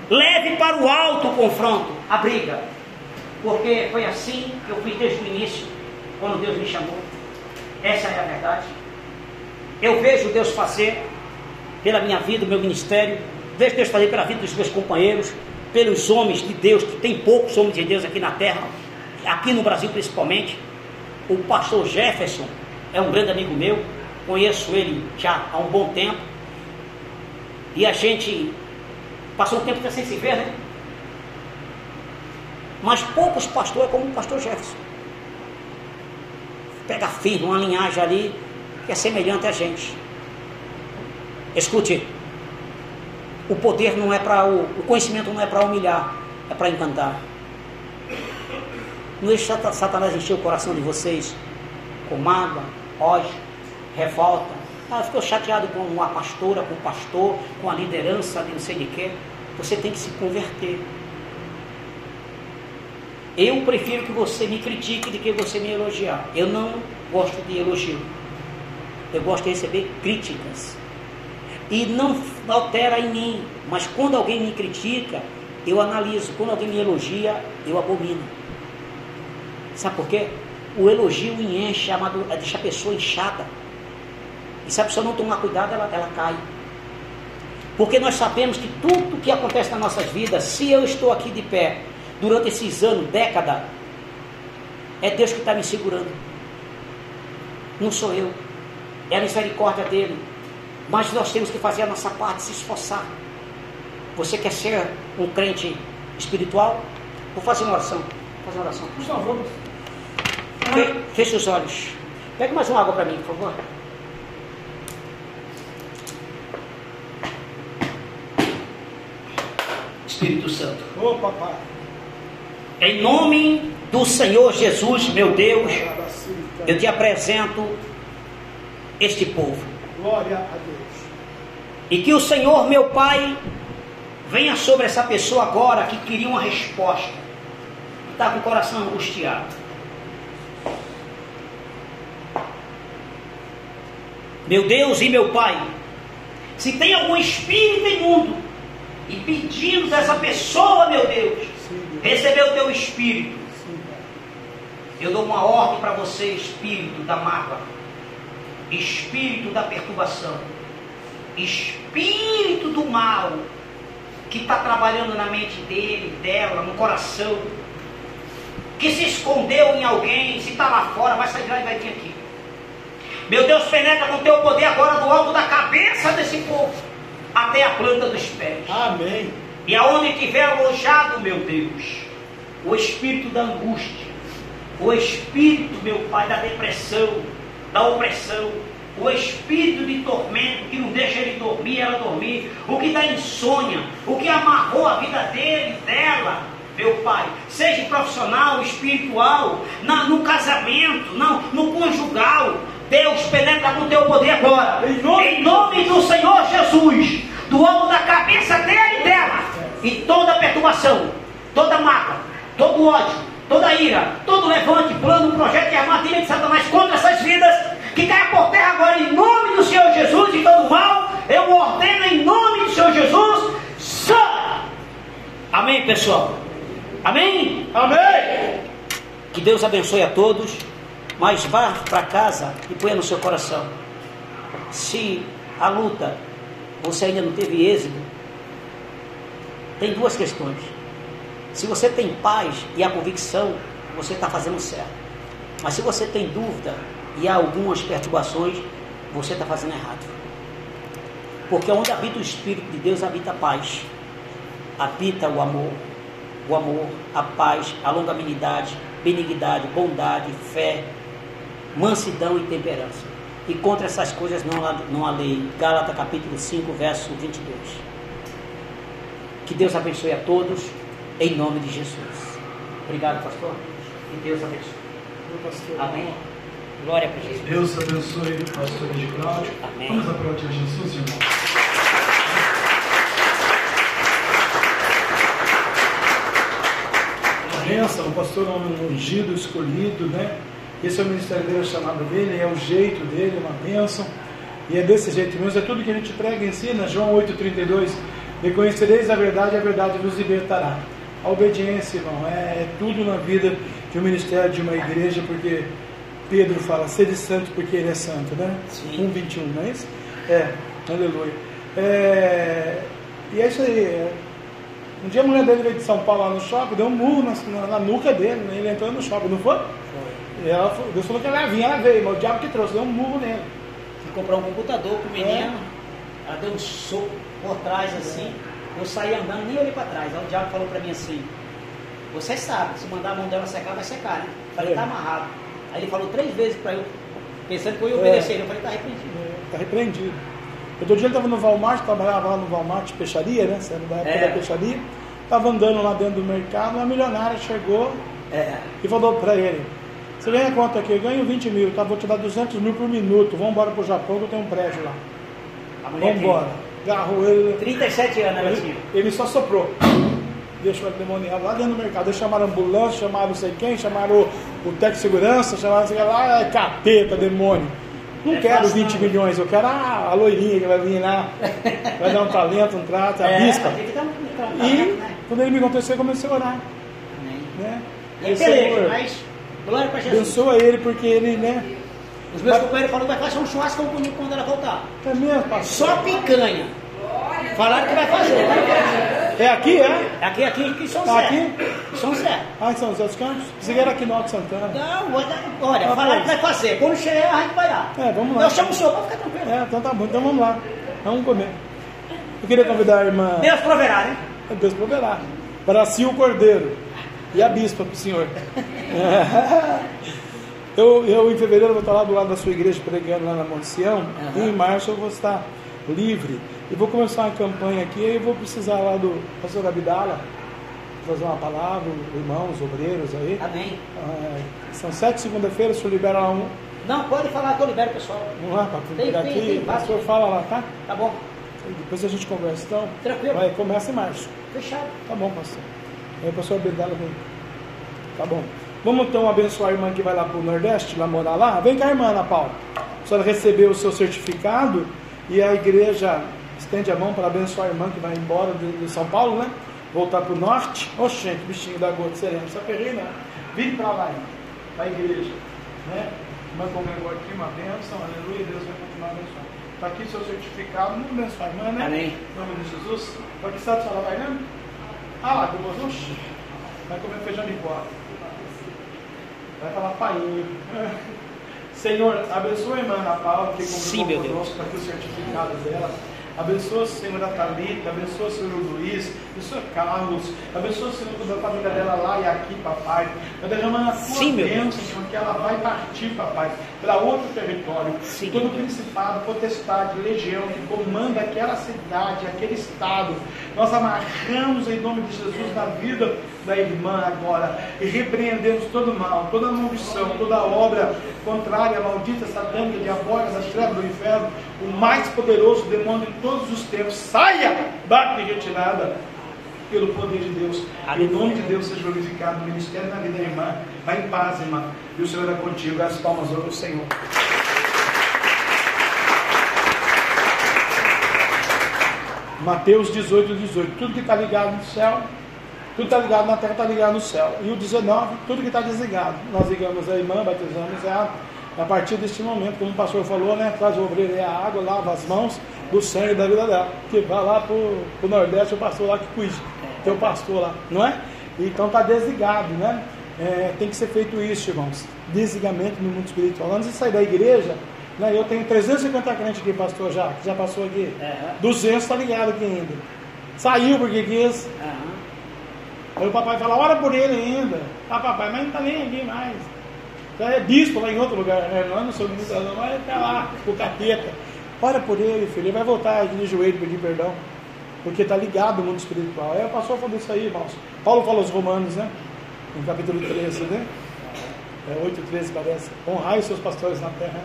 Leve para o alto o confronto, a briga. Porque foi assim que eu fui desde o início, quando Deus me chamou. Essa é a verdade. Eu vejo Deus fazer pela minha vida, meu ministério, vejo Deus fazer pela vida dos meus companheiros, pelos homens de Deus, que tem poucos homens de Deus aqui na terra, aqui no Brasil principalmente. O pastor Jefferson é um grande amigo meu, conheço ele já há um bom tempo. E a gente passou um tempo sem se ver, né? Mas poucos pastores é como o pastor Jefferson. Pega firme, uma linhagem ali que é semelhante a gente. Escute, o poder não é para o, o conhecimento não é para humilhar, é para encantar. Não deixe Satanás encher o coração de vocês com mágoa, ódio, revolta. Ah, ficou chateado com a pastora, com o pastor, com a liderança de não sei de quê. Você tem que se converter. Eu prefiro que você me critique do que você me elogiar. Eu não gosto de elogio. Eu gosto de receber críticas. E não altera em mim. Mas quando alguém me critica, eu analiso. Quando alguém me elogia, eu abomino. Sabe por quê? O elogio enche, deixa a pessoa inchada. E se a pessoa não tomar cuidado, ela, ela cai. Porque nós sabemos que tudo que acontece nas nossas vidas, se eu estou aqui de pé, durante esses anos, década, é Deus que está me segurando. Não sou eu. É a misericórdia dele. Mas nós temos que fazer a nossa parte, se esforçar. Você quer ser um crente espiritual? Vou fazer uma oração. Vou fazer uma oração. Por favor. Feche os olhos. Pega mais uma água para mim, por favor. Espírito Santo. Ô, papai. Em nome do Senhor Jesus, meu Deus, eu te apresento este povo. Glória a Deus. E que o Senhor, meu Pai, venha sobre essa pessoa agora que queria uma resposta, está com o coração angustiado. Meu Deus e meu Pai, se tem algum espírito imundo e pedindo dessa pessoa, meu Deus, receber o teu espírito. Eu dou uma ordem para você, espírito da mágoa, espírito da perturbação, espírito do mal que está trabalhando na mente dele, dela, no coração, que se escondeu em alguém, se está lá fora, vai sair lá e vai vir aqui. Meu Deus, penetra com teu poder agora do alto da cabeça desse povo até a planta dos pés. Amém. E aonde tiver alojado, meu Deus, o espírito da angústia, o espírito, meu Pai, da depressão, da opressão, o espírito de tormento que não deixa ele dormir, ela dormir, o que dá insônia, o que amarrou a vida dele, dela, meu Pai, seja profissional, espiritual, na, no casamento, não, no conjugal. Deus penetra com teu poder agora. Em nome, em nome do Senhor Jesus, do alto da cabeça dele e dela, e toda perturbação, toda mágoa, todo ódio, toda ira, todo levante, plano, projeto e armadilha de Satanás contra essas vidas, que caia por terra agora em nome do Senhor Jesus e todo mal, eu ordeno em nome do Senhor Jesus, só. Amém, pessoal? Amém? Amém. Que Deus abençoe a todos, mas vá para casa e ponha no seu coração. Se a luta você ainda não teve êxito, tem duas questões. Se você tem paz e a convicção, você está fazendo certo. Mas se você tem dúvida e há algumas perturbações, você está fazendo errado. Porque onde habita o Espírito de Deus, habita a paz, habita o amor, o amor, a paz, a longanimidade, benignidade, bondade, fé, mansidão e temperança. E contra essas coisas não há, não há lei. Gálatas capítulo 5, verso 22. Que Deus abençoe a todos, em nome de Jesus. Obrigado, pastor. Que Deus abençoe. Amém. Glória a Jesus. Deus abençoe o pastor de Cláudio. Amém. Vamos aplaudir Jesus, irmão. Benção, o pastor é um ungido, escolhido, né? Esse é o ministério dele, é o chamado dele, é o jeito dele, é uma bênção. E é desse jeito mesmo, é tudo que a gente prega e ensina. João 8,32. Reconhecereis a verdade, a verdade vos libertará. A obediência, irmão, é, é tudo na vida de um ministério, de uma igreja, porque Pedro fala, sede santo porque ele é santo, né? Sim. 1,21, não é isso? É, aleluia. É, e é isso aí. é. Um dia a mulher dele veio de São Paulo lá no shopping, deu um murro na, na- na nuca dele, né? ele entrou no shopping, não foi? Ela, falou- Deus falou que ela ia vir, ela veio, mas o diabo que trouxe, deu um murro nele. Fui comprar um computador pro menino, ela deu um soco por trás assim, eu saí andando, nem olhei para trás. Aí o diabo falou para mim assim, você sabe, se mandar a mão dela secar, vai secar, né? Falei, É. tá amarrado. Aí ele falou três vezes para eu, pensando que eu ia É. obedecer. Eu falei, tá arrependido. Está repreendido. Outro dia ele estava no Walmart, trabalhava lá no Walmart de peixaria, né? Era da época É. da peixaria. Estava andando lá dentro do mercado, uma milionária chegou É. e falou para ele: Você ganha quanto aqui? Eu ganho 20 mil, tá? Vou te dar 200 mil por minuto. Vamos embora pro Japão que eu tenho um prédio lá. Vamos embora. Agarrou ele. 37 anos ela tinha. Ele, só soprou. Deixou ele demoniado lá dentro do mercado. Eles chamaram a ambulância, chamaram não sei quem, chamaram o, o técnico de segurança, chamaram não sei o que lá, é capeta, demônio. Não É quero fácil, 20 não. milhões, eu quero a, a loirinha que vai vir lá, vai dar um talento, um trato, a É, bispa. um, dar um E né? quando ele me contou isso, eu comecei a orar. Amém. Né? E aí, Senhor, beleza, mas glória para Jesus. abençoa ele porque ele, né? Os meus companheiros falaram que vai fazer um churrasco comigo quando ela voltar. É mesmo, pastor? Só picanha. Falaram que vai fazer. É aqui, é? Aqui, aqui, aqui em São Tá Zé. aqui? São Zé. Ah, em São José dos Campos? Que era aqui no Alto Santana. Não, olha, olha Ah, falaram que vai fazer. Quando chegar, a gente vai lá. É, vamos lá. Eu chamo o senhor para ficar tranquilo. É, então tá bom, então vamos lá. Vamos comer. Eu queria convidar a irmã. Deus proverá, né? Deus proverá. Para si o cordeiro e a bispa para o senhor. É. Eu, eu, em fevereiro, vou estar lá do lado da sua igreja pregando lá na Monte Sião. Aham. E em março eu vou estar livre. E vou começar uma campanha aqui. E vou precisar lá do pastor Abdala fazer uma palavra, irmãos, obreiros aí. Amém. Ah, são sete segunda-feira, o senhor libera lá um. Não, pode falar que eu libero o pessoal. Vamos lá para Tem, aqui. tem, o pastor fala lá, tá? Tá bom. Depois a gente conversa. Então, Tranquilo. vai, começa em março. Fechado. Tá bom, pastor. Aí o pastor Abdala vem. Tá bom. Vamos então abençoar a irmã que vai lá para o Nordeste, lá morar lá. Vem cá, irmã Ana Paula. A senhora recebeu o seu certificado e a igreja estende a mão para abençoar a irmã que vai embora de, de São Paulo, né? Voltar para o norte. Oxe, gente, bichinho da gota sereno. Só peguei, né? Vire para lá. Para a igreja. Né? Irmã congregou aqui, uma bênção, aleluia. Deus vai continuar abençoando. Está aqui seu certificado. Vamos abençoar a irmã, né? Amém. Em nome de Jesus. Para que estado a senhora vai mesmo? Ah lá, do Oxi. Vai comer feijão de pó. Vai falar painho. Senhor, abençoa a irmã Ana Paula que Deus. conosco para que o certificado dela. Abençoa, Senhor, a Thalita, abençoa o Senhor Luiz, abençoa Carlos, abençoa o Senhor toda a família dela lá e aqui, papai. Vai derramando a tua Sim, bênção, Senhor, que ela vai partir, papai, para outro território. Sim. Todo principado, potestade, legião que comanda aquela cidade, aquele estado, nós amarramos em nome de Jesus na vida da irmã agora e repreendemos todo mal, toda maldição, toda obra contrária, maldita, satânica, diabólica, das trevas do inferno, o mais poderoso demônio de todos os tempos, saia, bate retirada pelo poder de Deus. E o nome de Deus seja glorificado no ministério na vida da irmã. Vai em paz, irmã. E o Senhor é contigo. As palmas ao Senhor. Mateus 18, 18. Tudo que está ligado no céu, tudo está ligado na terra, está ligado no céu. E o 19, tudo que está desligado. Nós ligamos a irmã, batizamos ela. A partir deste momento, como o pastor falou, né? Traz o obreiro e a água, lava as mãos do sangue da vida dela. Que vai lá para o Nordeste, o pastor lá que cuide. Tem o pastor lá, não é? Então está desligado, né? É, tem que ser feito isso, irmãos. Desligamento no mundo espiritual. Antes de sair da igreja, né, eu tenho 350 crentes aqui, pastor, já, que já passou aqui. Aham. 200 está ligado aqui ainda. Saiu porque quis. Aham. Aí o papai fala, ora por ele ainda. Ah, papai, mas não está nem aqui mais. Já é bispo lá em outro lugar, né? Não, eu não sou ministro, não, mas está lá, o capeta. Ora por ele, filho, ele vai voltar de joelho pedir perdão. Porque está ligado no mundo espiritual. Aí o pastor falou isso aí, irmãos. Paulo falou aos romanos, né? No capítulo 13, né? É 8, 13 parece. Honrai os seus pastores na terra. né?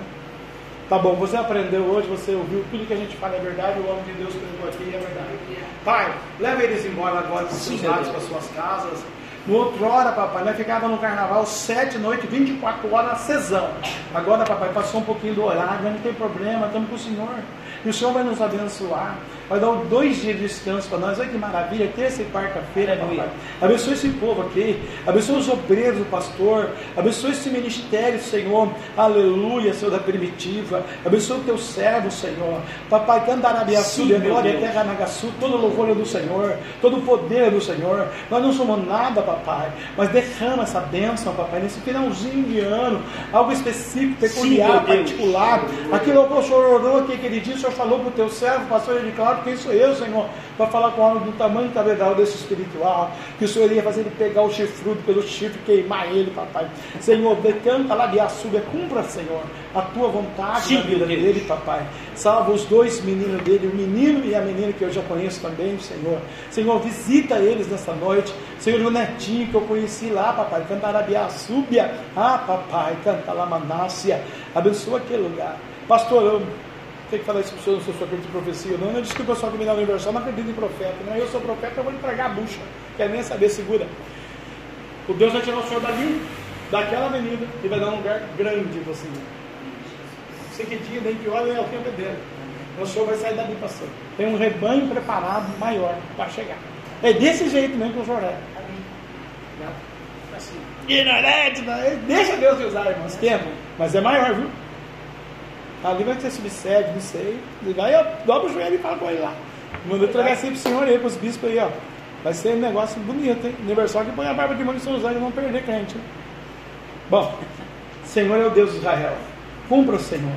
Tá bom, você aprendeu hoje, você ouviu tudo que a gente fala é verdade, o homem de Deus pregou aqui é verdade. Pai, leva eles embora agora para suas casas. No hora, papai, nós ficava no carnaval sete noites, 24 horas na sessão. Agora, papai, passou um pouquinho do horário, não tem problema, estamos com o Senhor. E o Senhor vai nos abençoar. Vai dar dois dias de descanso para nós. Olha que maravilha, terça e quarta-feira, papai. Abençoe esse povo aqui. Abençoe os obreiros do pastor. Abençoe esse ministério, Senhor. Aleluia, Senhor da primitiva. Abençoe o teu servo, Senhor. Papai, Candarabiaçu, glória, terra Nagaçu, todo louvor é do Senhor. Todo o poder é do Senhor. Nós não somos nada, papai. Mas derrama essa bênção, papai, nesse finalzinho de ano. Algo específico, peculiar, Sim, particular. Aquilo que o Senhor orou aqui aquele dia, o Senhor falou para o teu servo, pastor Ele quem sou eu, Senhor, para falar com o homem do tamanho cabedal desse espiritual, que o Senhor ia fazer ele pegar o chifrudo pelo chifre e queimar ele, papai. Senhor, decanta lá de açúcar, cumpra, Senhor, a tua vontade Sim, na vida dele, papai. Salva os dois meninos dele, o menino e a menina que eu já conheço também, Senhor. Senhor, visita eles nessa noite. Senhor, o netinho que eu conheci lá, papai, canta Arabiaçúbia. Ah, papai, canta lá Manácia. Abençoa aquele lugar. Pastor, eu tem que falar isso para o senhor, não sou só acredito em profecia. Não, não diz que o pessoal que me dá universal não acredita em profeta. Não, eu sou profeta, eu vou entregar a bucha. Quer nem saber, segura. O Deus vai tirar o senhor dali, daquela avenida, e vai dar um lugar grande para você. Sei que dia, nem que hora, é o tempo dele. O senhor vai sair dali passando. Tem um rebanho preparado maior para chegar. É desse jeito mesmo que o senhor é. Assim. Ignorante, deixa Deus usar, irmãos. Tempo. Mas é maior, viu? Ali vai ter subsede, não sei. E vai, eu dobro o joelho e falo com ele lá. Mandou entregar assim pro senhor aí, pros bispos aí, ó. Vai ser um negócio bonito, hein? Aniversário que põe a barba de mão de São José e vão perder crente. Hein? Bom, Senhor é o Deus de Israel. Cumpra o Senhor.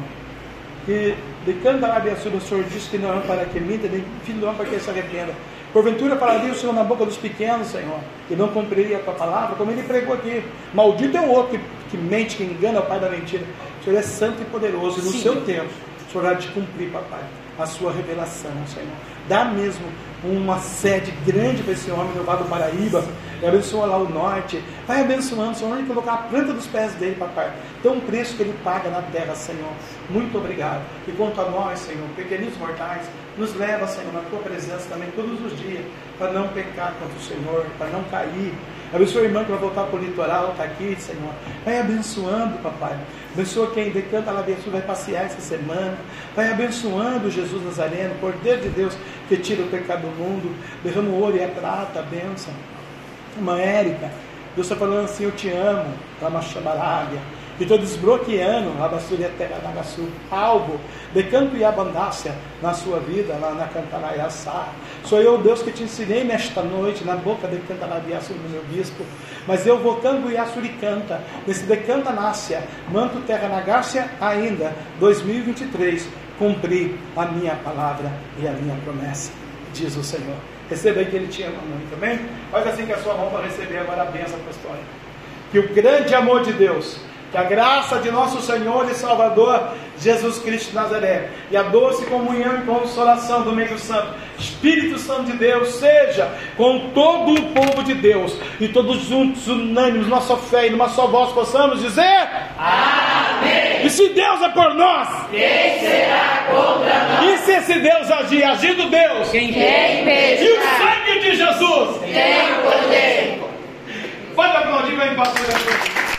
Que de Candarabia sobre o Senhor diz que não é para que minta, nem filho do homem para que se arrependa. Porventura falaria o Senhor na boca dos pequenos, Senhor, e não cumpriria a tua palavra, como ele pregou aqui. Maldito é o outro que, que mente, que engana o pai da mentira. O Senhor é santo e poderoso, e no Sim. seu tempo, o Senhor há de cumprir, papai, a sua revelação, Senhor. Dá mesmo uma sede grande para esse homem do Vale do Paraíba, e abençoa lá o norte, vai abençoando, Senhor, e colocar a planta dos pés dele, papai. Tão preço que ele paga na terra, Senhor. Muito obrigado. E quanto a nós, Senhor, pequeninos mortais, nos leva, Senhor, na tua presença também todos os dias, para não pecar contra o Senhor, para não cair. Abençoa a irmã que vai voltar para o litoral, está aqui, Senhor. Vai abençoando, papai. Abençoa quem decanta a abençoa, vai passear essa semana. Vai abençoando Jesus Nazareno, Cordeiro de Deus, que tira o pecado do mundo. Derrama o ouro e a prata, a bênção. Irmã Érica, Deus está falando assim: Eu te amo, Lama Chabarábia. E estou desbloqueando a Basúria Terra Nagaçu, algo de canto e abundância na sua vida, lá na Cantaraiaçá. Sou eu, Deus, que te ensinei nesta noite, na boca de Cantaraiaçu do meu bispo. Mas eu canto e canta, nesse decanta nácia, manto terra nagácia ainda, 2023, cumprir a minha palavra e a minha promessa, diz o Senhor. Receba aí que Ele te ama muito, amém? Faz assim que a sua mão para receber agora a bênção apostólica. Que o grande amor de Deus que a graça de nosso Senhor e Salvador Jesus Cristo de Nazaré e a doce comunhão e consolação do meio santo, Espírito Santo de Deus, seja com todo o povo de Deus e todos juntos, unânimes, nossa fé e numa só voz possamos dizer: Amém. E se Deus é por nós, quem será contra nós? E se esse Deus agir, agindo Deus, quem, quem E o sangue de Jesus tem poder. Pode aplaudir, vai embora.